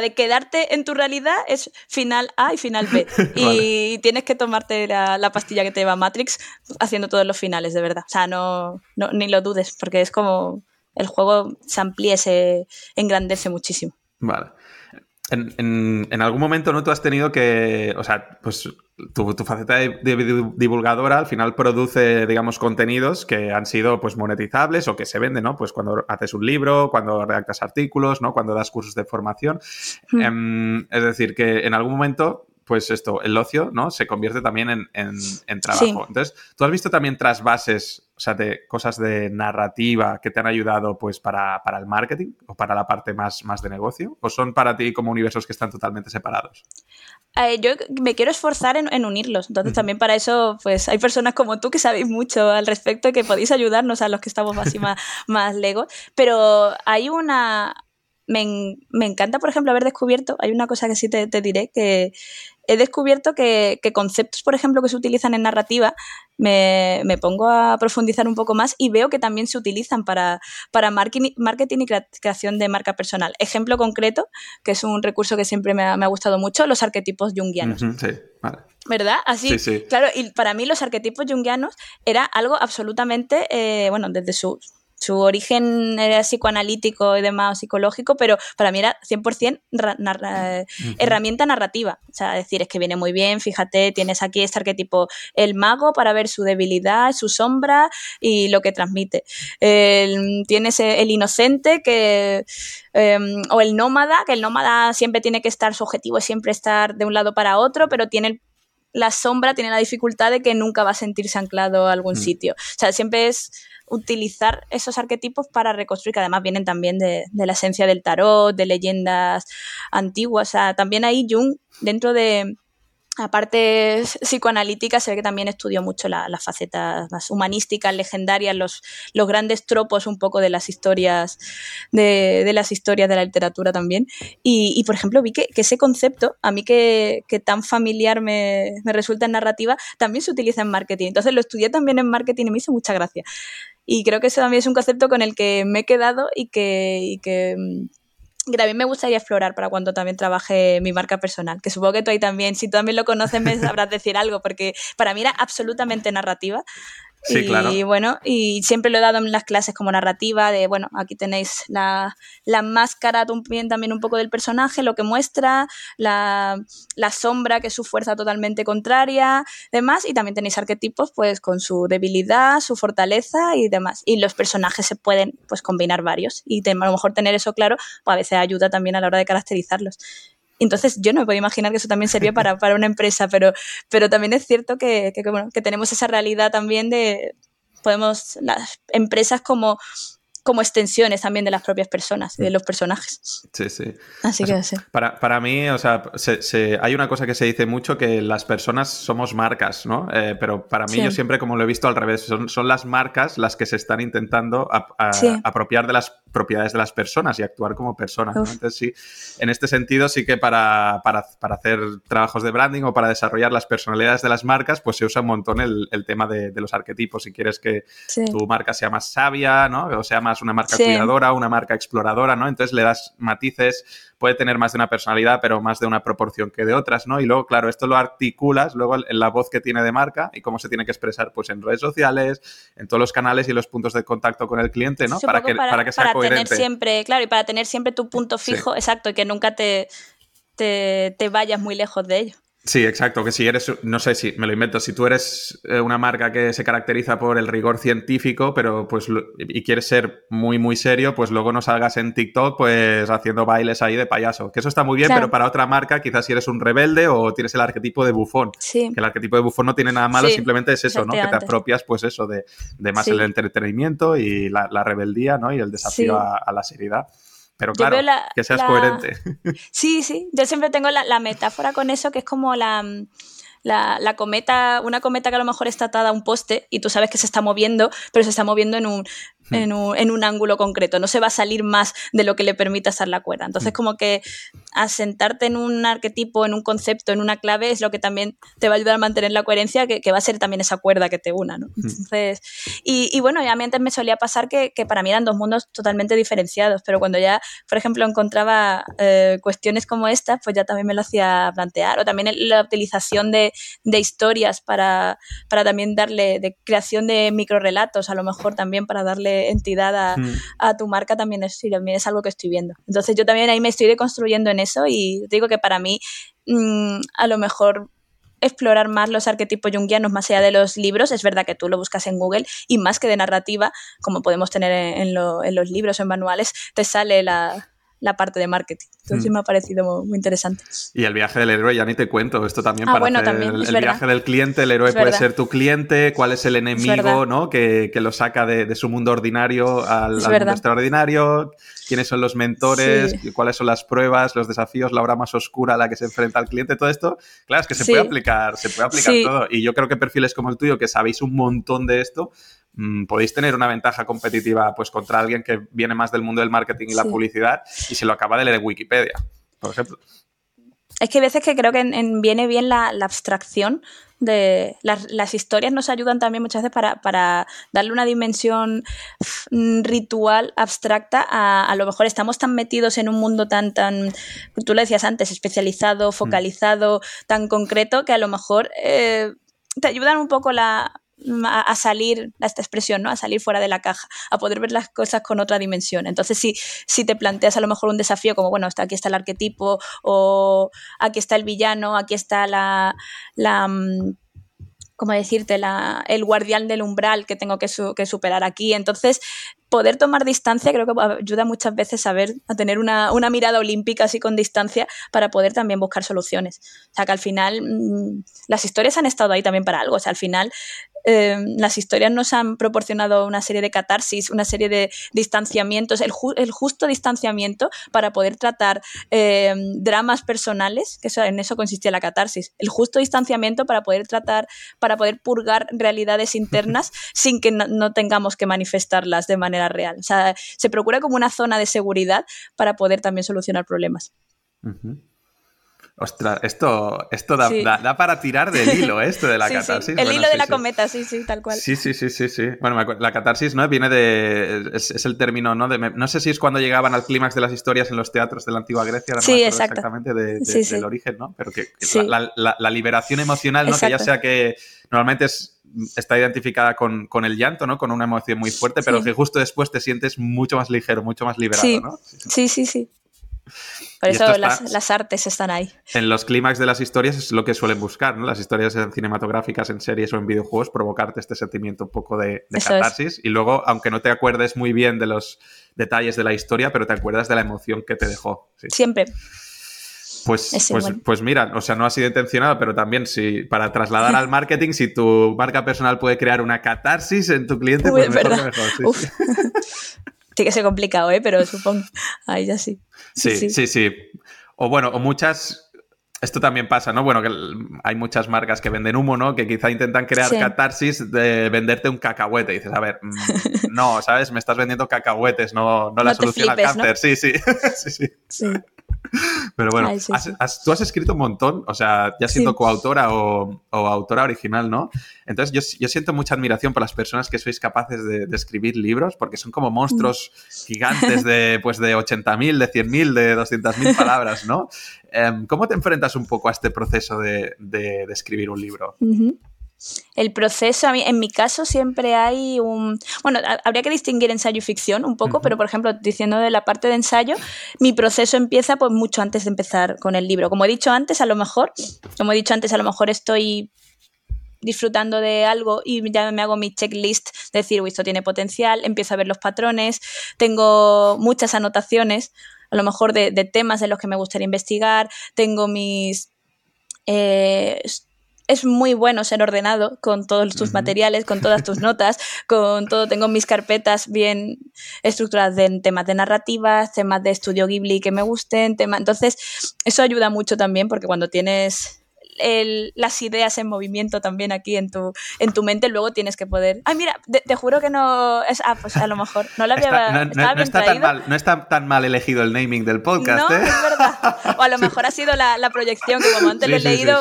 de quedarte en tu realidad es final A y final B. Y tienes que tomarte la, pastilla que te lleva Matrix haciendo todos los finales, de verdad. O sea, no, ni lo dudes, porque es como el juego se amplía, se engrandece muchísimo. Vale. En, en, algún momento, ¿no? Tú has tenido que, o sea, pues tu, faceta de, divulgadora al final produce, digamos, contenidos que han sido, pues, monetizables o que se venden, ¿no? Pues cuando haces un libro, cuando redactas artículos, ¿no? Cuando das cursos de formación. Hmm. Em, es decir, que en algún momento pues esto, el ocio, ¿no? Se convierte también en, trabajo. Entonces, ¿tú has visto también trasvases, o sea, de cosas de narrativa que te han ayudado, pues, para, el marketing o para la parte más, más de negocio? ¿O son para ti como universos que están totalmente separados? Eh, yo me quiero esforzar en, unirlos. Entonces, también para eso, pues, hay personas como tú que sabéis mucho al respecto y que podéis ayudarnos a los que estamos así más, más legos. Pero hay una... Me, encanta, por ejemplo, haber descubierto, hay una cosa que sí te diré, que he descubierto que, conceptos, por ejemplo, que se utilizan en narrativa, me, pongo a profundizar un poco más y veo que también se utilizan para, para marketing, y creación de marca personal. Ejemplo concreto, que es un recurso que siempre me ha, gustado mucho, los arquetipos jungianos. sí, vale. ¿Verdad? Así, claro, y para mí los arquetipos jungianos era algo absolutamente, eh, bueno, desde su su origen era psicoanalítico y demás, psicológico, pero para mí era 100% herramienta narrativa. O sea, decir, es que viene muy bien, fíjate, tienes aquí este arquetipo, el mago para ver su debilidad, su sombra y lo que transmite. tienes el inocente que, em, o el nómada, que el nómada siempre tiene que estar, su objetivo es siempre estar de un lado para otro, pero tiene la sombra, tiene la dificultad de que nunca va a sentirse anclado a algún mm. sitio. O sea, siempre es utilizar esos arquetipos para reconstruir, que además vienen también de, la esencia del tarot, de leyendas antiguas. O sea, también ahí Jung, dentro de, aparte psicoanalítica, se ve que también estudió mucho las facetas más humanísticas, legendarias, los, los, grandes tropos un poco de las historias de, de las historias de la literatura también. Y, y por ejemplo, vi que, que, ese concepto, a mí que, que tan familiar me, me, resulta en narrativa, también se utiliza en marketing. Entonces lo estudié también en marketing y me hizo mucha gracia. Y creo que eso también es un concepto con el que me he quedado y que, y que mm, que también me gustaría explorar para cuando también trabaje mi marca personal, que supongo que tú ahí también, si tú también lo conoces, me sabrás decir algo, porque para mí era absolutamente narrativa Sí, y claro. bueno, y siempre lo he dado en las clases como narrativa de, bueno, aquí tenéis la, la máscara también, también un poco del personaje, lo que muestra, la, la, sombra, que es su fuerza totalmente contraria, demás, y también tenéis arquetipos pues con su debilidad, su fortaleza y demás. Y los personajes se pueden pues combinar varios y a lo mejor tener eso claro pues, a veces ayuda también a la hora de caracterizarlos. Entonces yo no me puedo imaginar que eso también sería para, para una empresa, pero, pero también es cierto que, que, bueno, que tenemos esa realidad también de, podemos, las empresas como como extensiones también de las propias personas, de los personajes. Sí, sí. Así o sea, que sí. Para, para, mí, o sea, se, se, hay una cosa que se dice mucho que las personas somos marcas, ¿no? Eh, pero para mí sí. yo siempre como lo he visto al revés, son, son las marcas las que se están intentando a, a, sí. apropiar de las propiedades de las personas y actuar como personas. ¿no? Entonces sí, en este sentido sí que para, para, para, hacer trabajos de branding o para desarrollar las personalidades de las marcas, pues se usa un montón el, el tema de, de, los arquetipos. Si quieres que tu marca sea más sabia, ¿no? O sea más una marca sí. cuidadora, una marca exploradora, ¿no? Entonces le das matices, puede tener más de una personalidad, pero más de una proporción que de otras, ¿no? Y luego, claro, esto lo articulas luego en la voz que tiene de marca y cómo se tiene que expresar, pues en redes sociales, en todos los canales y los puntos de contacto con el cliente, ¿no? Para que, para, para, que sea para coherente. Tener siempre, claro, y para tener siempre tu punto fijo, sí. exacto, y que nunca te, te, te vayas muy lejos de ello. Sí, exacto, que si eres, no sé si me lo invento, si tú eres eh, una marca que se caracteriza por el rigor científico, pero pues y quieres ser muy muy serio, pues luego no salgas en TikTok pues haciendo bailes ahí de payaso, que eso está muy bien, claro. pero para otra marca quizás si eres un rebelde o tienes el arquetipo de bufón, sí. que el arquetipo de bufón no tiene nada malo, sí, simplemente es eso, ¿no? Que te apropias pues eso de, de más sí. el entretenimiento y la, la, rebeldía, ¿no? Y el desafío a, a la seriedad. Pero claro, la, que seas la... coherente. Sí, sí, yo siempre tengo la, la, metáfora con eso, que es como la, la, cometa, una cometa que a lo mejor está atada a un poste y tú sabes que se está moviendo, pero se está moviendo en un, mm. En un, en un ángulo concreto, no se va a salir más de lo que le permita estar la cuerda. Entonces, mm. como que asentarte en un arquetipo, en un concepto, en una clave, es lo que también te va a ayudar a mantener la coherencia, que, que va a ser también esa cuerda que te una, ¿no? Mm. Entonces, y, y, bueno, a mí antes me solía pasar que, que, para mí eran dos mundos totalmente diferenciados, pero cuando ya, por ejemplo, encontraba eh, cuestiones como estas, pues ya también me lo hacía plantear, o también la utilización de, de historias para, para, también darle, de creación de microrelatos, a lo mejor también para darle entidad a, mm. a tu marca, también es, también es algo que estoy viendo. Entonces yo también ahí me estoy reconstruyendo en eso y digo que para mí mmm, a lo mejor explorar más los arquetipos junguianos más allá de los libros. Es verdad que tú lo buscas en Google y más que de narrativa, como podemos tener en, en, lo, en los libros o en manuales, te sale la, la parte de marketing. Entonces mm. me ha parecido muy, interesante. Y el viaje del héroe ya ni te cuento, esto también ah, para bueno, hacer también, el, el viaje del cliente, el héroe puede ser tu cliente, cuál es el enemigo, es ¿no? Que, que, lo saca de, de, su mundo ordinario al, al mundo extraordinario, quiénes son los mentores, sí. cuáles son las pruebas, los desafíos, la hora más oscura a la que se enfrenta el cliente, todo esto, claro, es que se sí. puede aplicar, se puede aplicar sí. todo. Y yo creo que perfiles como el tuyo, que sabéis un montón de esto, mmm, podéis tener una ventaja competitiva pues contra alguien que viene más del mundo del marketing y la publicidad y se lo acaba de leer en Wikipedia, por ejemplo. Es que hay veces que creo que en, en viene bien la, la abstracción de las, las, historias nos ayudan también muchas veces para, para darle una dimensión ritual abstracta a, a lo mejor estamos tan metidos en un mundo tan tan tú lo decías antes especializado focalizado mm. tan concreto que a lo mejor eh, te ayudan un poco la a, salir, a esta expresión, ¿no? A salir fuera de la caja, a poder ver las cosas con otra dimensión. Entonces, si, si te planteas a lo mejor un desafío como, bueno, aquí está el arquetipo, o aquí está el villano, aquí está la, la mm, ¿cómo decirte? La, el guardián del umbral que tengo que, su, que, superar aquí. Entonces, poder tomar distancia creo que ayuda muchas veces a ver, a tener una, una, mirada olímpica así con distancia para poder también buscar soluciones. O sea, que al final mmm, las historias han estado ahí también para algo. O sea, al final eh, las historias nos han proporcionado una serie de catarsis, una serie de distanciamientos, el, justo distanciamiento para poder tratar eh, dramas personales, que en eso consistía la catarsis, el justo distanciamiento para poder tratar, para poder purgar realidades internas sin que no, tengamos que manifestarlas de manera real. O sea, se procura como una zona de seguridad para poder también solucionar problemas. Ostras, esto, esto da, para tirar del hilo, esto de la catarsis. El hilo de la cometa, sí, sí, tal cual. Sí, sí, sí, sí, sí. Bueno, la catarsis, ¿no? Viene de. Es, el término, ¿no? De, no sé si es cuando llegaban al clímax de las historias en los teatros de la antigua Grecia, sí, exactamente de, del origen, ¿no? Pero que, la, liberación emocional, ¿no? Que ya sea que normalmente es está identificada con, con, el llanto, ¿no? Con una emoción muy fuerte, pero que justo después te sientes mucho más ligero, mucho más liberado, ¿no? Sí, sí, sí. Por eso las, artes están ahí. En los clímax de las historias es lo que suelen buscar, ¿no? Las historias cinematográficas, en series o en videojuegos, provocarte este sentimiento un poco de, catarsis. Y luego, aunque no te acuerdes muy bien de los detalles de la historia, pero te acuerdas de la emoción que te dejó. Siempre. Pues, pues, pues, mira, o sea, no ha sido intencionado, pero también si para trasladar al marketing, si tu marca personal puede crear una catarsis en tu cliente, pues mejor que mejor. Tiene que ser complicado, ¿eh? Pero supongo. Ahí ya sí. Sí, sí, sí, O bueno, o muchas. Esto también pasa, ¿no? Bueno, que hay muchas marcas que venden humo, ¿no? Que quizá intentan crear catarsis de venderte un cacahuete. Y dices, a ver, mm, no, ¿sabes? Me estás vendiendo cacahuetes, no, no la solución al cáncer. Sí, sí. sí, sí. sí. Pero bueno, tú has escrito un montón, o sea, ya siendo coautora o, autora original, ¿no? Entonces yo, siento mucha admiración por las personas que sois capaces de, escribir libros, porque son como monstruos mm. gigantes de, pues, de 80.000, de 100.000, de 200.000 palabras, ¿no? Em, ¿Cómo te enfrentas un poco a este proceso de, escribir un libro? El proceso, en mi caso siempre hay un... Bueno, habría que distinguir ensayo y ficción un poco, pero por ejemplo, diciendo de la parte de ensayo, mi proceso empieza pues mucho antes de empezar con el libro. Como he dicho antes, a lo mejor, como he dicho antes, a lo mejor estoy disfrutando de algo y ya me hago mi checklist, de decir, esto tiene potencial, empiezo a ver los patrones, tengo muchas anotaciones, a lo mejor de, temas de los que me gustaría investigar, tengo mis... Eh, es muy bueno ser ordenado con todos tus materiales, con todas tus notas, con todo. Tengo mis carpetas bien estructuradas en temas de narrativas, temas de estudio Ghibli que me gusten, temas. Entonces, eso ayuda mucho también porque cuando tienes las ideas en movimiento también aquí en tu, en tu mente, luego tienes que poder. Ay, mira, te, juro que no. Es, ah, pues a lo mejor. No lo había. no, está tan mal, no está tan mal elegido el naming del podcast, no, ¿eh? es verdad. O a lo mejor ha sido la, la proyección, que como antes lo he leído,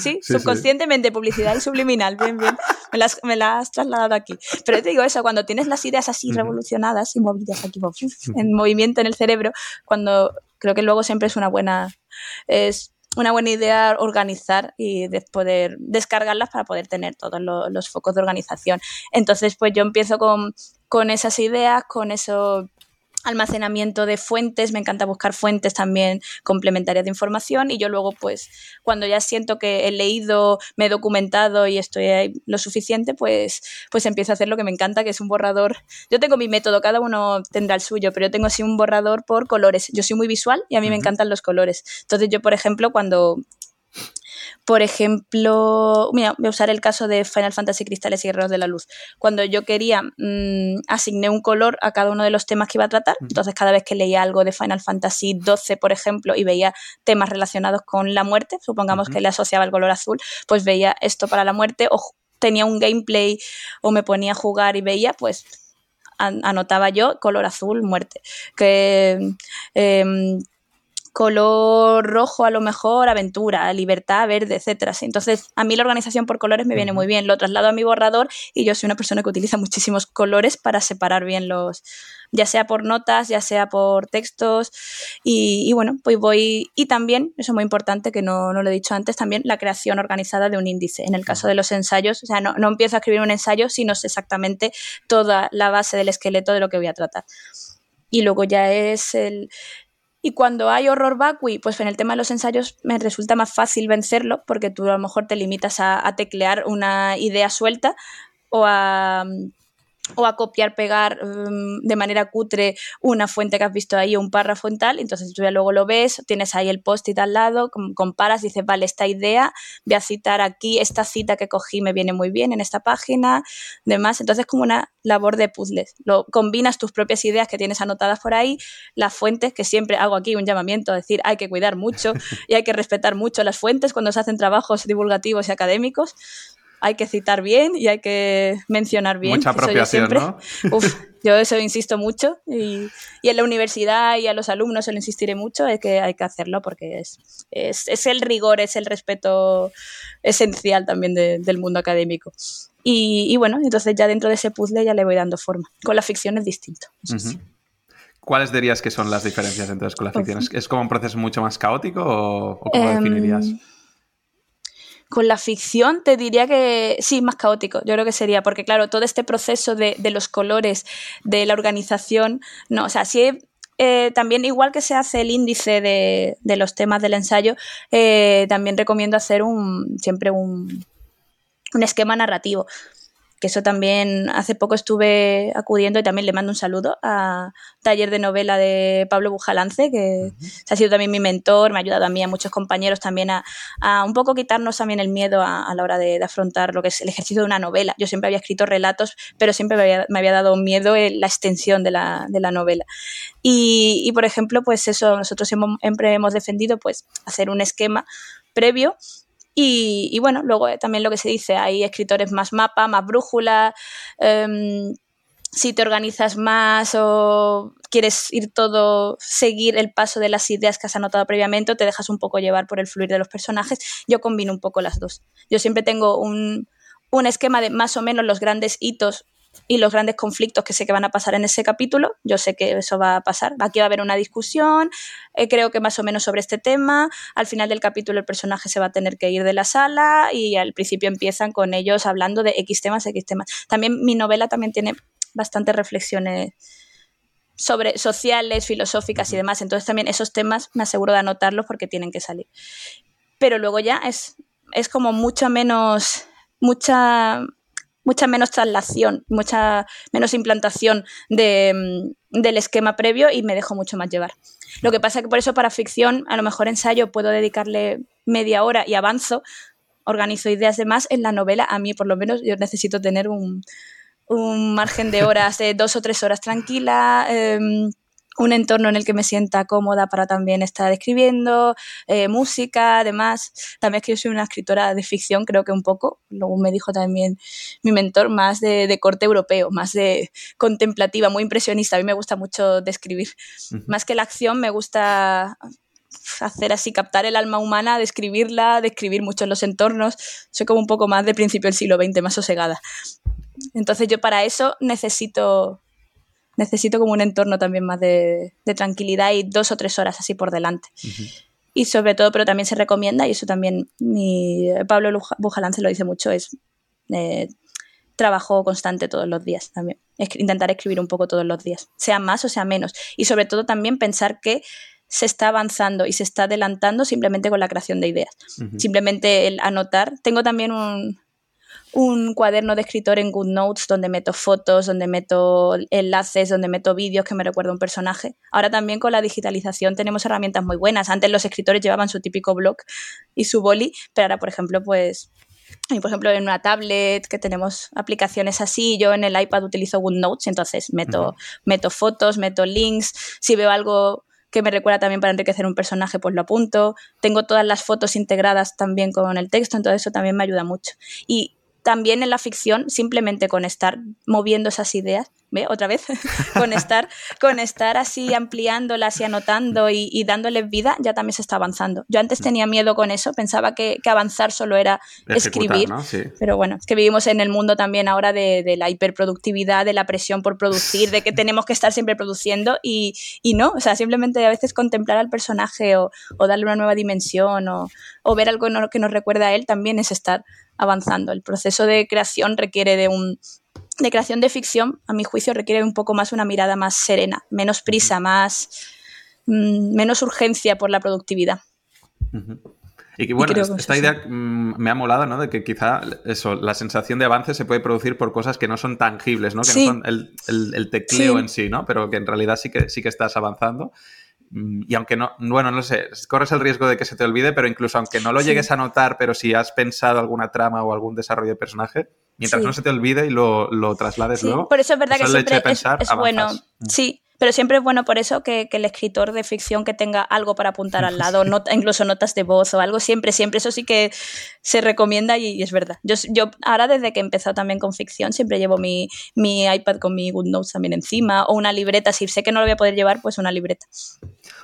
sí, subconscientemente, publicidad y subliminal. Bien, bien. Me las, me has trasladado aquí. Pero te digo eso, cuando tienes las ideas así revolucionadas y movidas aquí, en movimiento en el cerebro, cuando creo que luego siempre es una buena. Es, una buena idea organizar y poder descargarlas para poder tener todos los, focos de organización. Entonces, pues yo empiezo con, con esas ideas, con eso almacenamiento de fuentes, me encanta buscar fuentes también complementarias de información y yo luego pues cuando ya siento que he leído, me he documentado y estoy ahí lo suficiente, pues, pues empiezo a hacer lo que me encanta, que es un borrador. Yo tengo mi método, cada uno tendrá el suyo, pero yo tengo así un borrador por colores. Yo soy muy visual y a mí me encantan los colores. Entonces yo, por ejemplo, cuando por ejemplo, mira, voy a usar el caso de Final Fantasy Cristales y Guerreros de la Luz. Cuando yo quería, mm, asigné un color a cada uno de los temas que iba a tratar. Entonces, cada vez que leía algo de Final Fantasy 12, por ejemplo, y veía temas relacionados con la muerte, supongamos que le asociaba el color azul, pues veía esto para la muerte o tenía un gameplay o me ponía a jugar y veía, pues anotaba yo color azul, muerte. Que em, color rojo a lo mejor, aventura, libertad, verde, etcétera. Entonces, a mí la organización por colores me viene muy bien. Lo traslado a mi borrador y yo soy una persona que utiliza muchísimos colores para separar bien los, ya sea por notas, ya sea por textos. Y, bueno, pues voy. Y también, eso es muy importante, que no, no, lo he dicho antes, también la creación organizada de un índice. En el caso de los ensayos, o sea, no, no empiezo a escribir un ensayo si no sé exactamente toda la base del esqueleto de lo que voy a tratar. Y luego ya es el, y cuando hay horror vacui, pues en el tema de los ensayos me resulta más fácil vencerlo porque tú a lo mejor te limitas a, teclear una idea suelta o a, o a copiar, pegar um, de manera cutre una fuente que has visto ahí un párrafo en tal, entonces tú ya luego lo ves, tienes ahí el post-it al lado, comparas, dices, vale, esta idea, voy a citar aquí, esta cita que cogí me viene muy bien en esta página, demás, entonces como una labor de puzzles, lo combinas tus propias ideas que tienes anotadas por ahí, las fuentes, que siempre hago aquí un llamamiento a decir, hay que cuidar mucho y hay que respetar mucho las fuentes cuando se hacen trabajos divulgativos y académicos, hay que citar bien y hay que mencionar bien. Mucha apropiación, ¿no? yo eso insisto mucho y, en la universidad y a los alumnos se lo insistiré mucho, es que hay que hacerlo porque es, es, el rigor, es el respeto esencial también del mundo académico. Y, bueno, entonces ya dentro de ese puzzle ya le voy dando forma. Con la ficción es distinto. ¿Cuáles dirías que son las diferencias entonces con la ficción? ¿Es, como un proceso mucho más caótico o, cómo em, definirías? Con la ficción te diría que sí, más caótico, yo creo que sería, porque claro, todo este proceso de, los colores, de la organización, no, o sea, sí eh, también igual que se hace el índice de, los temas del ensayo, eh, también recomiendo hacer un, siempre un, un esquema narrativo que eso también hace poco estuve acudiendo y también le mando un saludo a taller de novela de Pablo Bujalance, que ha sido también mi mentor, me ha ayudado a mí, a muchos compañeros también a, un poco quitarnos también el miedo a, la hora de, afrontar lo que es el ejercicio de una novela. Yo siempre había escrito relatos, pero siempre me había, dado miedo la extensión de la, novela. Y, por ejemplo, pues eso, nosotros siempre hemos defendido pues hacer un esquema previo y, bueno, luego eh, también lo que se dice, hay escritores más mapa, más brújula. Em, si te organizas más o quieres ir todo, seguir el paso de las ideas que has anotado previamente o te dejas un poco llevar por el fluir de los personajes, yo combino un poco las dos. Yo siempre tengo un, un esquema de más o menos los grandes hitos y los grandes conflictos que sé que van a pasar en ese capítulo. Yo sé que eso va a pasar. Aquí va a haber una discusión, eh, creo que más o menos sobre este tema. Al final del capítulo el personaje se va a tener que ir de la sala y al principio empiezan con ellos hablando de X temas, X temas. También mi novela también tiene bastantes reflexiones sobre sociales, filosóficas y demás. Entonces también esos temas me aseguro de anotarlos porque tienen que salir. Pero luego ya es, es como mucho menos, mucha mucha menos traslación, mucha menos implantación mm, del esquema previo y me dejo mucho más llevar. Lo que pasa es que por eso para ficción, a lo mejor ensayo puedo dedicarle media hora y avanzo, organizo ideas de más. En la novela, a mí por lo menos, yo necesito tener un, margen de horas de dos o tres horas tranquila. Em, un entorno en el que me sienta cómoda para también estar escribiendo, eh, música, además. También es que yo soy una escritora de ficción, creo que un poco, luego me dijo también mi mentor, más de, corte europeo, más de contemplativa, muy impresionista. A mí me gusta mucho describir. Más que la acción, me gusta hacer así, captar el alma humana, describirla, describir mucho los entornos. Soy como un poco más de principio del siglo XX, más sosegada. Entonces yo para eso necesito necesito como un entorno también más de, tranquilidad y dos o tres horas así por delante. Y sobre todo, pero también se recomienda, y eso también mi Pablo Bujalán se lo dice mucho, es eh, trabajo constante todos los días también. intentar escribir un poco todos los días, sea más o sea menos. Y sobre todo también pensar que se está avanzando y se está adelantando simplemente con la creación de ideas. Simplemente el anotar. Tengo también un, un cuaderno de escritor en GoodNotes donde meto fotos, donde meto enlaces, donde meto vídeos que me recuerda un personaje. Ahora también con la digitalización tenemos herramientas muy buenas. Antes los escritores llevaban su típico blog y su boli, pero ahora, por ejemplo, pues por ejemplo, en una tablet que tenemos aplicaciones así, yo en el iPad utilizo GoodNotes, entonces meto, meto fotos, meto links, si veo algo que me recuerda también para enriquecer un personaje, pues lo apunto. Tengo todas las fotos integradas también con el texto, entonces eso también me ayuda mucho. Y también en la ficción, simplemente con estar moviendo esas ideas, ¿ve? Otra vez, con, estar, con estar así ampliándolas y anotando y, dándoles vida, ya también se está avanzando. Yo antes tenía miedo con eso, pensaba que, avanzar solo era escribir, pero bueno, es que vivimos en el mundo también ahora de, la hiperproductividad, de la presión por producir, de que tenemos que estar siempre produciendo y, no, o sea, simplemente a veces contemplar al personaje o, darle una nueva dimensión o, o ver algo que nos recuerda a él también es estar avanzando. El proceso de creación requiere de un de creación de ficción, a mi juicio, requiere un poco más una mirada más serena, menos prisa, más mm, menos urgencia por la productividad. Y que bueno, esta idea mm, me ha molado, ¿no? De que quizá eso, la sensación de avance se puede producir por cosas que no son tangibles, ¿no? Que no son el, tecleo en sí, ¿no? Pero que en realidad sí que, sí que estás avanzando. Mm, y aunque no, bueno, no sé, corres el riesgo de que se te olvide, pero incluso aunque no lo llegues a notar, pero si has pensado alguna trama o algún desarrollo de personaje, mientras no se te olvide y lo, lo traslades luego. Por eso es verdad que siempre es, es bueno. Mm. Sí, pero siempre es bueno por eso que, el escritor de ficción que tenga algo para apuntar al lado, incluso notas de voz o algo, siempre, siempre. Eso sí que se recomienda y, es verdad. Yo, yo ahora desde que he empezado también con ficción, siempre llevo mi, mi iPad con mi GoodNotes también encima o una libreta. Si sé que no lo voy a poder llevar, pues una libreta.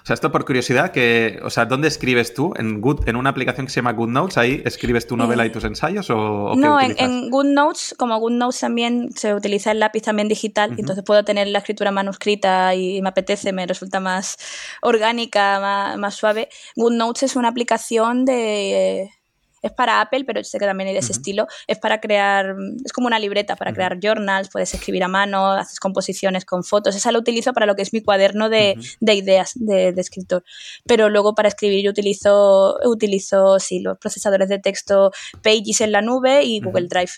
O sea, esto por curiosidad, que, o sea, ¿dónde escribes tú? ¿En, Good, en una aplicación que se llama GoodNotes? ¿Ahí escribes tu novela y tus ensayos? O, no, en, en, GoodNotes, como GoodNotes también se utiliza el lápiz también digital, entonces puedo tener la escritura manuscrita y me apetece, me resulta más orgánica, más, más suave. GoodNotes es una aplicación de es para Apple, pero sé que también hay de ese estilo. Es para crear, es como una libreta para crear journals, puedes escribir a mano, haces composiciones con fotos. Esa la utilizo para lo que es mi cuaderno de, ideas de, escritor. Pero luego para escribir yo utilizo, utilizo sí, los procesadores de texto Pages en la nube y Google Drive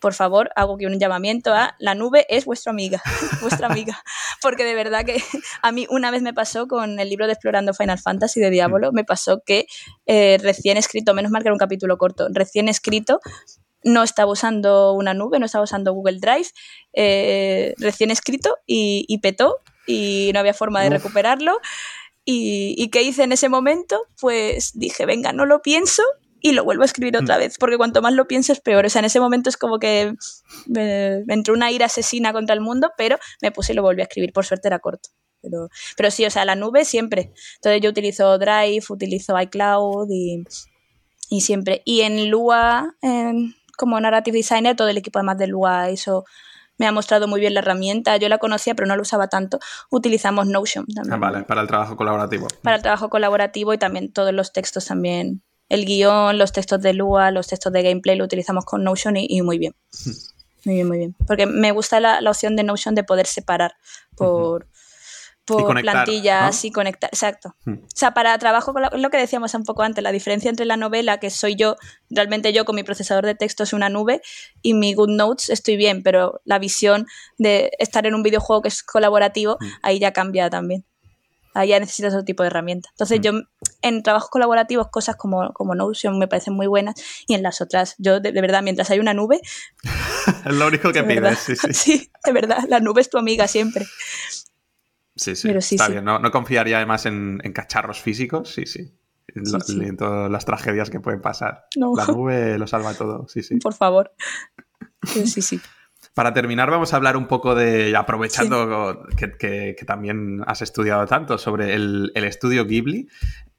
por favor, hago que un llamamiento a la nube es vuestra amiga, vuestra amiga. Porque de verdad que a mí una vez me pasó con el libro de Explorando Final Fantasy de Diablo, me pasó que eh, recién escrito, menos mal que era un capítulo corto, recién escrito, no estaba usando una nube, no estaba usando Google Drive, eh, recién escrito y, petó y no había forma de recuperarlo. Y, ¿Y qué hice en ese momento? Pues dije, venga, no lo pienso y lo vuelvo a escribir otra mm. vez, porque cuanto más lo pienso es peor. O sea, en ese momento es como que me, entró una ira asesina contra el mundo, pero me puse y lo volví a escribir. Por suerte era corto. Pero, pero sí, o sea, la nube siempre. Entonces yo utilizo Drive, utilizo iCloud y, y siempre. Y en Lua, como Narrative Designer, todo el equipo además de Lua eso me ha mostrado muy bien la herramienta. Yo la conocía, pero no la usaba tanto. Utilizamos Notion también. Ah, vale, para el trabajo colaborativo. Para el trabajo colaborativo y también todos los textos también el guion, los textos de Lua, los textos de gameplay lo utilizamos con Notion y, muy bien. Muy bien, muy bien. Porque me gusta la, opción de Notion de poder separar por, por plantillas y conectar. Exacto. O sea, para trabajo, con lo que decíamos un poco antes, la diferencia entre la novela, que soy yo, realmente yo con mi procesador de texto es una nube, y mi GoodNotes estoy bien, pero la visión de estar en un videojuego que es colaborativo, ahí ya cambia también ya necesitas otro tipo de herramienta. Entonces, mm. yo en trabajos colaborativos, cosas como, como Notion me parecen muy buenas y en las otras, yo de, verdad, mientras hay una nube. es lo único que pides, sí, sí. Sí, de verdad, la nube es tu amiga siempre. Sí, sí, está bien. No, confiaría además en, cacharros físicos, sí, sí. En, todas las tragedias que pueden pasar. La nube lo salva todo, sí, sí. Por favor. Sí, sí. Para terminar, vamos a hablar un poco de, aprovechando que, también has estudiado tanto sobre el, el estudio Ghibli,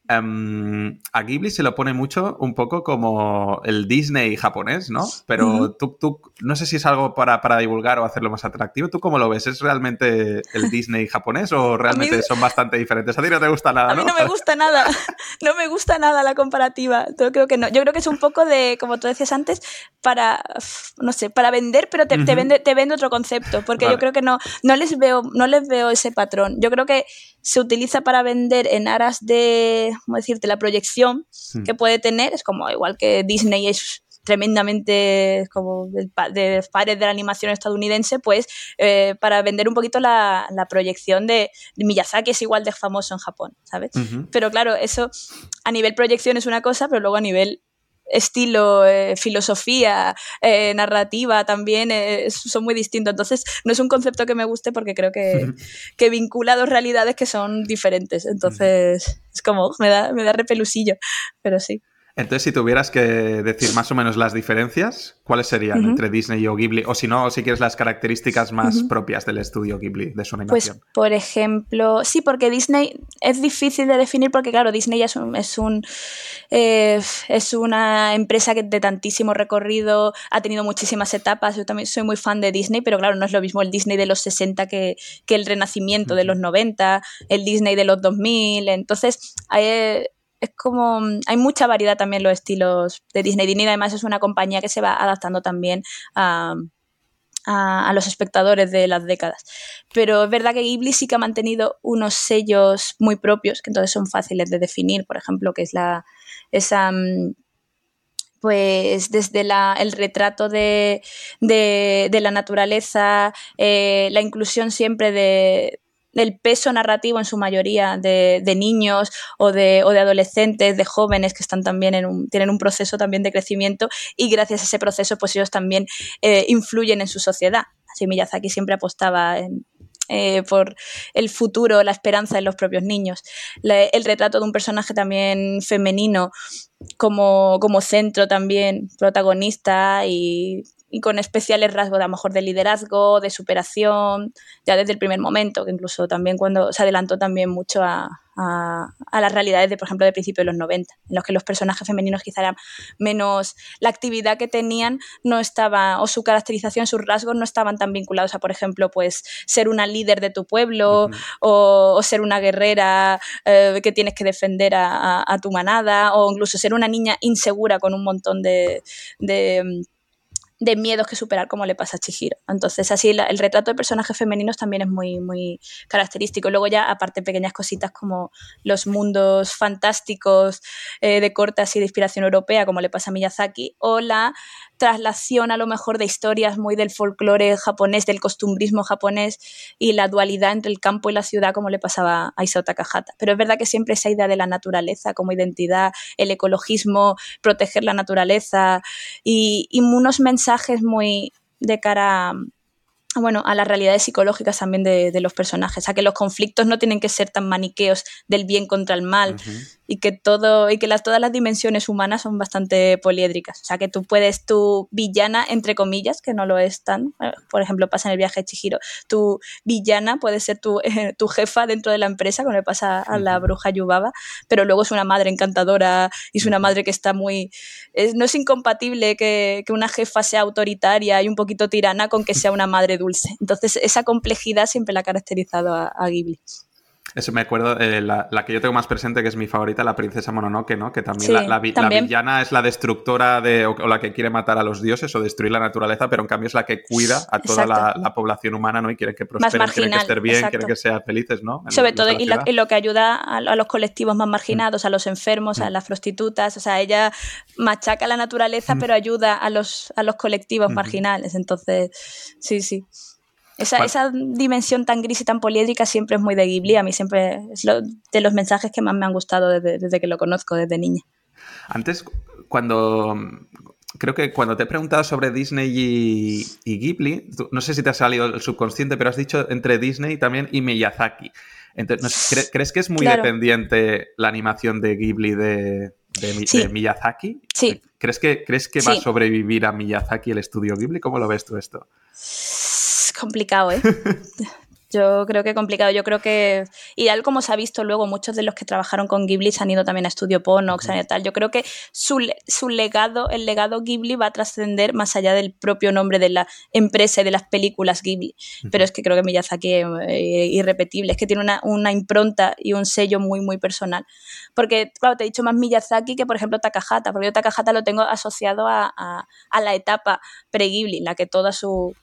Em, a Ghibli se lo pone mucho un poco como el Disney japonés, ¿no? Pero tú, tú, no sé si es algo para, divulgar o hacerlo más atractivo. ¿Tú cómo lo ves? ¿Es realmente el Disney japonés o realmente son bastante diferentes? A ti no te gusta nada, ¿no? A mí no me gusta nada. No me gusta nada la comparativa. Yo creo que no. Yo creo que es un poco de, como tú decías antes, para, no sé, para vender, pero te, vende, te vende otro concepto. Porque yo creo que no, no, les veo, no les veo ese patrón. Yo creo que se utiliza para vender en aras de, ¿cómo decirte?, la proyección que puede tener. Es como igual que Disney es tremendamente como de, de padres de la animación estadounidense, pues eh, para vender un poquito la, proyección de, Miyazaki es igual de famoso en Japón, ¿sabes? Pero claro, eso a nivel proyección es una cosa, pero luego a nivel estilo, eh, filosofía, eh, narrativa también eh, son muy distintos. Entonces, no es un concepto que me guste porque creo que, que vincula dos realidades que son diferentes. Entonces, es como, me da, me da repelusillo, pero sí. Entonces, si tuvieras que decir más o menos las diferencias, ¿cuáles serían entre Disney y Ghibli? O si no, si quieres las características más propias del estudio Ghibli, de su pues, animación. Pues, por ejemplo, sí, porque Disney es difícil de definir porque, claro, Disney es, un, es, un, eh, es una empresa que de tantísimo recorrido ha tenido muchísimas etapas. Yo también soy muy fan de Disney, pero claro, no es lo mismo el Disney de los 60 que, que el renacimiento de los 90, el Disney de los 2000. Entonces, hay es como hay mucha variedad también los estilos de Disney. Disney además es una compañía que se va adaptando también a, los espectadores de las décadas. Pero es verdad que Ghibli sí que ha mantenido unos sellos muy propios, que entonces son fáciles de definir, por ejemplo, que es la, esa... Mm, pues desde el retrato de, la naturaleza, eh, la inclusión siempre de, del peso narrativo en su mayoría de, niños o de, adolescentes, de jóvenes que están también en un, tienen un proceso también de crecimiento y gracias a ese proceso pues ellos también eh, influyen en su sociedad. Así Miyazaki siempre apostaba eh, por el futuro, la esperanza en los propios niños. el retrato de un personaje también femenino como, como centro también, protagonista y y con especiales rasgos de a lo mejor de liderazgo, de superación, ya desde el primer momento, que incluso también cuando se adelantó también mucho a, las realidades de, por ejemplo, de principios de los 90, en los que los personajes femeninos quizá eran menos, la actividad que tenían no estaba, o su caracterización, sus rasgos no estaban tan vinculados a, por ejemplo, pues ser una líder de tu pueblo o, ser una guerrera eh, que tienes que defender a, tu manada o incluso ser una niña insegura con un montón de de miedos que superar como le pasa a Chihiro. Entonces, así el retrato de personajes femeninos también es muy, muy característico. Luego ya, aparte, pequeñas cositas como los mundos fantásticos eh, de corte así de inspiración europea, como le pasa a Miyazaki, o la traslación a lo mejor de historias muy del folclore japonés, del costumbrismo japonés y la dualidad entre el campo y la ciudad como le pasaba a Isao Takahata. Pero es verdad que siempre esa idea de la naturaleza como identidad, el ecologismo, proteger la naturaleza y, unos mensajes muy de cara a bueno, a las realidades psicológicas también de, los personajes, a que los conflictos no tienen que ser tan maniqueos del bien contra el mal y que todo y que las, todas las dimensiones humanas son bastante poliédricas, o sea, que tú puedes tu villana entre comillas, que no lo es tan, eh, por ejemplo, pasa en el viaje de Chihiro, tu villana puede ser tu, tu jefa dentro de la empresa, como le pasa a la bruja Yubaba, pero luego es una madre encantadora y es una madre que está muy no es incompatible que, que una jefa sea autoritaria y un poquito tirana con que sea una madre dulce. Entonces, esa complejidad siempre la ha caracterizado a, Ghibli. Eso me acuerdo, eh, la, que yo tengo más presente, que es mi favorita, la princesa Mononoke, ¿no? Que también, la, villana es la destructora de, o, la que quiere matar a los dioses o destruir la naturaleza, pero en cambio es la que cuida a toda la, población humana, ¿no? Y quiere que prosperen, quiere que estén bien, quiere que sean felices, ¿no? Sobre todo, y, lo que ayuda a, los colectivos más marginados, a los enfermos, a mm. las prostitutas, o sea, ella machaca la naturaleza, mm. pero ayuda a los, a los colectivos marginales. Entonces, sí, sí. Esa, dimensión tan gris y tan poliédrica siempre es muy de Ghibli. A mí siempre es de los mensajes que más me han gustado desde, que lo conozco, desde niña. Antes, cuando. Creo que cuando te he preguntado sobre Disney y, Ghibli, no sé si te ha salido el subconsciente, pero has dicho entre Disney también y Miyazaki. Entonces, ¿crees que es muy dependiente la animación de Ghibli de, Miyazaki? Sí. ¿Crees que, ¿crees que va a sobrevivir a Miyazaki el estudio Ghibli? ¿Cómo lo ves tú esto? Complicado, ¿eh? Yo creo que complicado. Yo creo que, y tal como se ha visto luego, muchos de los que trabajaron con Ghibli se han ido también a Estudio Ponox y tal. Yo creo que su, legado, el legado Ghibli va a trascender más allá del propio nombre de la empresa y de las películas Ghibli. Pero es que creo que Miyazaki es eh, irrepetible. Es que tiene una, impronta y un sello muy, muy personal. Porque, claro, te he dicho más Miyazaki que, por ejemplo, Takahata. Porque yo Takahata lo tengo asociado a, a la etapa pre-Ghibli, en la que toda su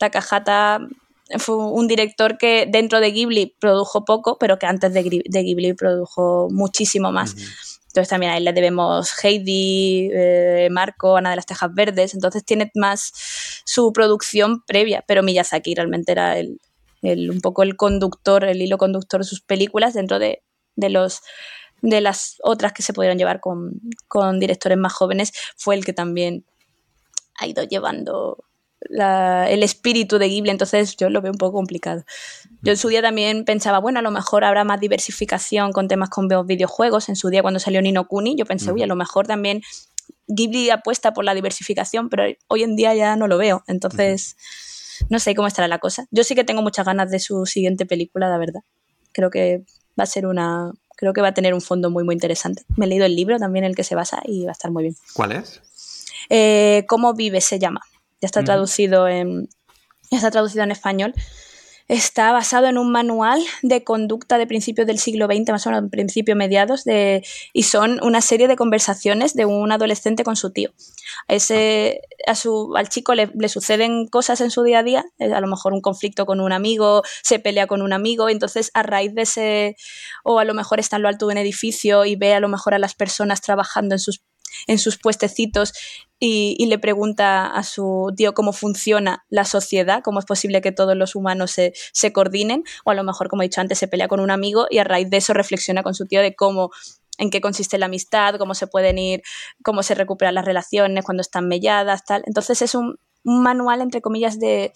Takahata fue un director que dentro de Ghibli produjo poco, pero que antes de, Ghibli produjo muchísimo más. Entonces también a él le debemos Heidi, eh, Marco, Ana de las Tejas Verdes. Entonces tiene más su producción previa, pero Miyazaki realmente era el, un poco el conductor, el hilo conductor de sus películas dentro de, los de las otras que se pudieron llevar con, con directores más jóvenes, fue el que también ha ido llevando el espíritu de Ghibli, entonces yo lo veo un poco complicado. Yo en su día también pensaba, bueno, a lo mejor habrá más diversificación con temas con videojuegos. En su día cuando salió Nino Kuni, yo pensé, uy, a lo mejor también Ghibli apuesta por la diversificación, pero hoy en día ya no lo veo. Entonces, no sé cómo estará la cosa. Yo sí que tengo muchas ganas de su siguiente película, la verdad. Creo que va a ser una... Creo que va a tener un fondo muy, muy interesante. Me he leído el libro también, el que se basa, y va a estar muy bien. ¿Cuál es? Eh, ¿Cómo vive se llama? Ya está traducido en, ya está traducido en español. está basado en un manual de conducta de principios del siglo XX, más o menos principio mediados, de, y son una serie de conversaciones de un adolescente con su tío. Ese, a su, al chico le, le, suceden cosas en su día a día, eh, a lo mejor un conflicto con un amigo, se pelea con un amigo, entonces a raíz de ese, o a lo mejor está en lo alto de un edificio y ve a lo mejor a las personas trabajando en sus en sus puestecitos y, le pregunta a su tío cómo funciona la sociedad, cómo es posible que todos los humanos se, se coordinen, o a lo mejor, como he dicho antes, se pelea con un amigo y a raíz de eso reflexiona con su tío de cómo en qué consiste la amistad, cómo se pueden ir, cómo se recuperan las relaciones cuando están melladas, tal. Entonces es un, un manual, entre comillas, de,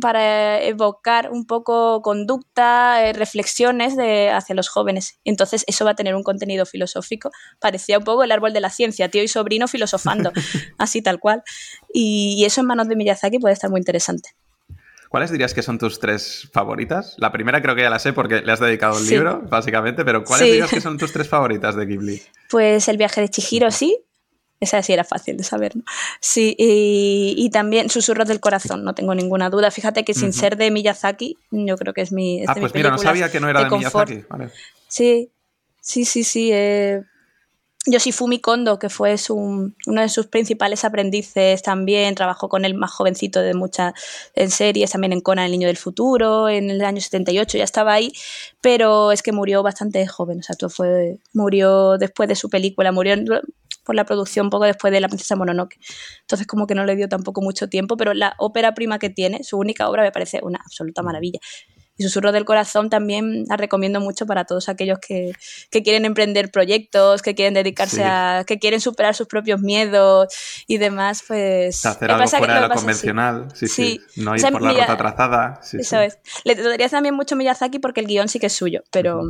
para evocar un poco conducta, eh, reflexiones de, hacia los jóvenes. Entonces eso va a tener un contenido filosófico. Parecía un poco el árbol de la ciencia, tío y sobrino filosofando, así tal cual. Y, eso en manos de Miyazaki puede estar muy interesante. ¿Cuáles dirías que son tus tres favoritas? La primera creo que ya la sé porque le has dedicado un libro, básicamente, pero ¿cuáles dirías que son tus tres favoritas de Ghibli? Pues El viaje de Chihiro, sí, esa sí era fácil de saber, ¿no? Sí, y, también Susurros del Corazón, no tengo ninguna duda. Fíjate que sin ser de Miyazaki, yo creo que es mi. ah, pues mira, no sabía que no era de, Miyazaki. Vale. Sí, sí, sí, sí. Eh, Yoshifumi Kondo, que fue uno de sus principales aprendices también, trabajó con él más jovencito de muchas en series, también en Conan, El Niño del Futuro, en el año 78 ya estaba ahí, pero es que murió bastante joven, o sea, todo fue, murió después de su película, murió por la producción poco después de La Princesa Mononoke. Entonces como que no le dio tampoco mucho tiempo, pero la ópera prima que tiene, su única obra, me parece una absoluta maravilla. Y Susurro del Corazón también la recomiendo mucho para todos aquellos que, quieren emprender proyectos, que quieren dedicarse a. que quieren superar sus propios miedos y demás, pues. Hacer algo fuera de lo, convencional, sí, sí, No ir por la ruta trazada. eso es. Le daría también mucho Miyazaki porque el guion sí que es suyo, pero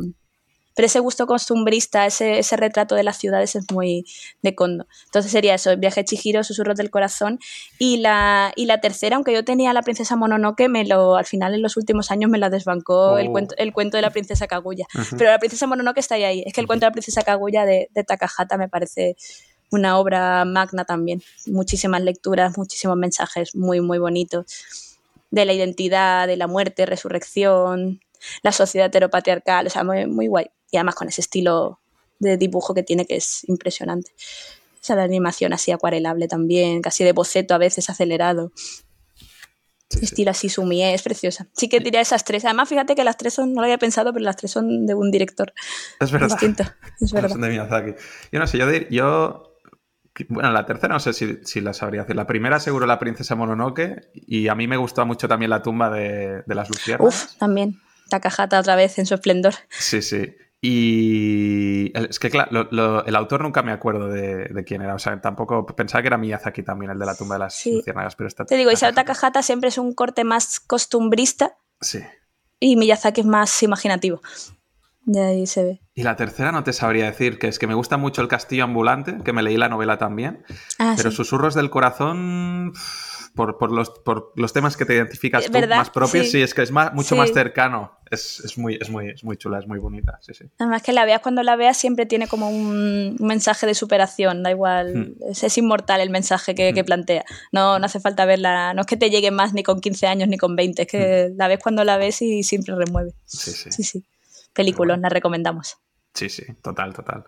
pero ese gusto costumbrista, ese, ese retrato de las ciudades es muy de Kondo. Entonces sería eso, el viaje Chihiro, susurros del corazón. Y la, y la tercera, aunque yo tenía la princesa Mononoke, me lo, al final en los últimos años me la desbancó el, oh. cuento, el cuento de la princesa Kaguya. Pero la princesa Mononoke está ahí, ahí. Es que el cuento de la princesa Kaguya de, de Takahata me parece una obra magna también. Muchísimas lecturas, muchísimos mensajes muy, muy bonitos de la identidad, de la muerte, resurrección, la sociedad heteropatriarcal, o sea, muy, muy guay y además con ese estilo de dibujo que tiene que es impresionante. O sea, la animación así acuarelable también, casi de boceto a veces acelerado. estilo así sumié, es preciosa. Sí que diría esas tres. Además, fíjate que las tres son, no lo había pensado, pero las tres son de un director es verdad. distinto. Es verdad. Son de Miyazaki. Yo no sé, yo, yo bueno, la tercera no sé si, si, la sabría hacer. La primera seguro la princesa Mononoke y a mí me gustó mucho también la tumba de, de las luciernas. Uf, también. Takahata otra vez en su esplendor. Sí, sí. Y es que, claro, el autor nunca me acuerdo de, quién era. O sea, tampoco pensaba que era Miyazaki también, el de la tumba de las sí. pero está. Te digo, Isao Takahata siempre es un corte más costumbrista. Sí. Y Miyazaki es más imaginativo. De ahí se ve. Y la tercera no te sabría decir, que es que me gusta mucho El Castillo Ambulante, que me leí la novela también. Ah, pero Susurros del Corazón por, los, por los temas que te identificas tú, más propios, sí. es que es más, mucho más cercano. Es, muy, es, muy, es muy chula, es muy bonita. Sí, sí. Además que la veas cuando la veas siempre tiene como un mensaje de superación, da igual, hmm. es, inmortal el mensaje que, hmm. plantea. No, no hace falta verla, no es que te llegue más ni con 15 años ni con 20, es que hmm. la ves cuando la ves y siempre remueve. Sí, sí. sí, sí. Películas, la recomendamos. Sí, sí, total, total.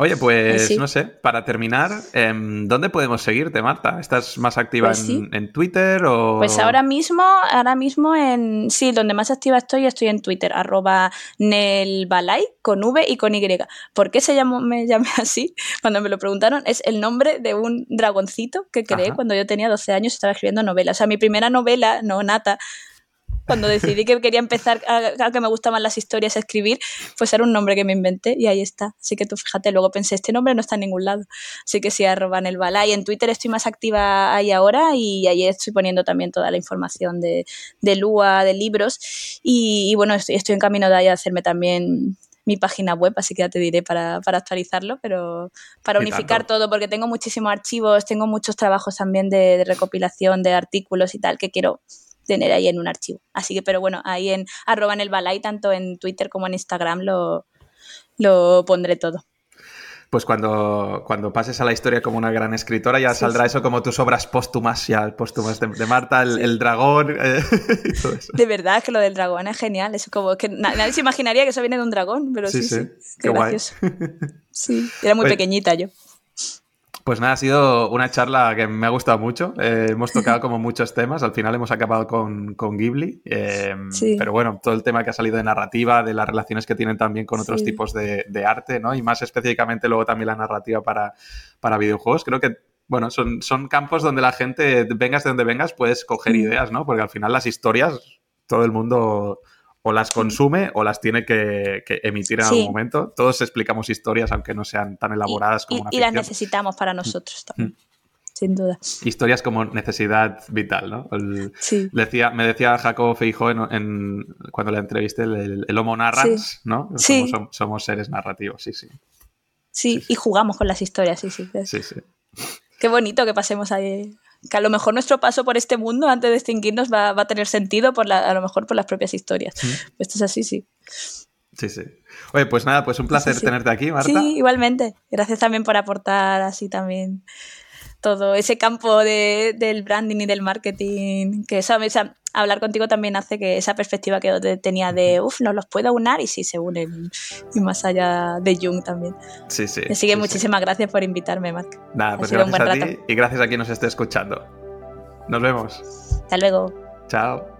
Oye, pues no sé, para terminar, em, ¿dónde podemos seguirte, Marta? ¿Estás más activa pues en, Twitter o...? Pues ahora mismo, ahora mismo en... Sí, donde más activa estoy, estoy en Twitter, arroba Nelbalay, con V y con Y. ¿Por qué se llamó, me llamé así? Cuando me lo preguntaron, es el nombre de un dragoncito que creé cuando yo tenía 12 años y estaba escribiendo novelas. O sea, mi primera novela, no nata, cuando decidí que quería empezar a, que me gustaban las historias a escribir, pues era un nombre que me inventé y ahí está. Así que tú fíjate, luego pensé, este nombre no está en ningún lado. Así que sí, arroba en el bala. Y en Twitter estoy más activa ahí ahora y ahí estoy poniendo también toda la información de, de Lua, de libros. Y, bueno, estoy, estoy en camino de ahí a hacerme también mi página web, así que ya te diré para, para actualizarlo, pero para unificar todo, porque tengo muchísimos archivos, tengo muchos trabajos también de, de, recopilación de artículos y tal que quiero tener ahí en un archivo. Así que, pero bueno, ahí en arroba en el balay, tanto en Twitter como en Instagram, lo, lo pondré todo. pues cuando, cuando pases a la historia como una gran escritora ya saldrá eso como tus obras póstumas, ya póstumas de, Marta, el, dragón eh, De verdad que lo del dragón es genial, es como que nadie se imaginaría que eso viene de un dragón, pero sí, sí, qué, gracioso. Sí, era muy pequeñita yo. Pues nada, ha sido una charla que me ha gustado mucho. Eh, hemos tocado como muchos temas. Al final hemos acabado con, Ghibli. Eh, pero bueno, todo el tema que ha salido de narrativa, de las relaciones que tienen también con otros tipos de, arte, ¿no? Y más específicamente luego también la narrativa para, para videojuegos. Creo que, bueno, son, son campos donde la gente, vengas de donde vengas, puedes coger mm. ideas, ¿no? Porque al final las historias, todo el mundo o las consume o las tiene que, emitir en algún momento. Todos explicamos historias, aunque no sean tan elaboradas como una Y las necesitamos para nosotros también. Sin duda. Historias como necesidad vital, ¿no? sí. decía, me decía Jacobo Feijó en, cuando le entrevisté el, Homo Narrans, ¿no? Somos, seres narrativos, sí, sí. Sí, y jugamos con las historias, sí, sí. Sí, sí. Qué bonito que pasemos ahí que a lo mejor nuestro paso por este mundo antes de extinguirnos va, a tener sentido por a lo mejor por las propias historias. Esto es así, sí. Sí, sí. Oye, pues nada, pues un placer tenerte aquí, Marta. Sí, igualmente. Gracias también por aportar así también todo ese campo de, del branding y del marketing, que eso, hablar contigo también hace que esa perspectiva que yo tenía de, uff, no los puedo unar y sí se unen, y más allá de Jung también. Sí, sí. Así que muchísimas gracias por invitarme, Marc. Nada, pues gracias a ti y gracias a quien nos esté escuchando. Nos vemos. Hasta luego. Chao.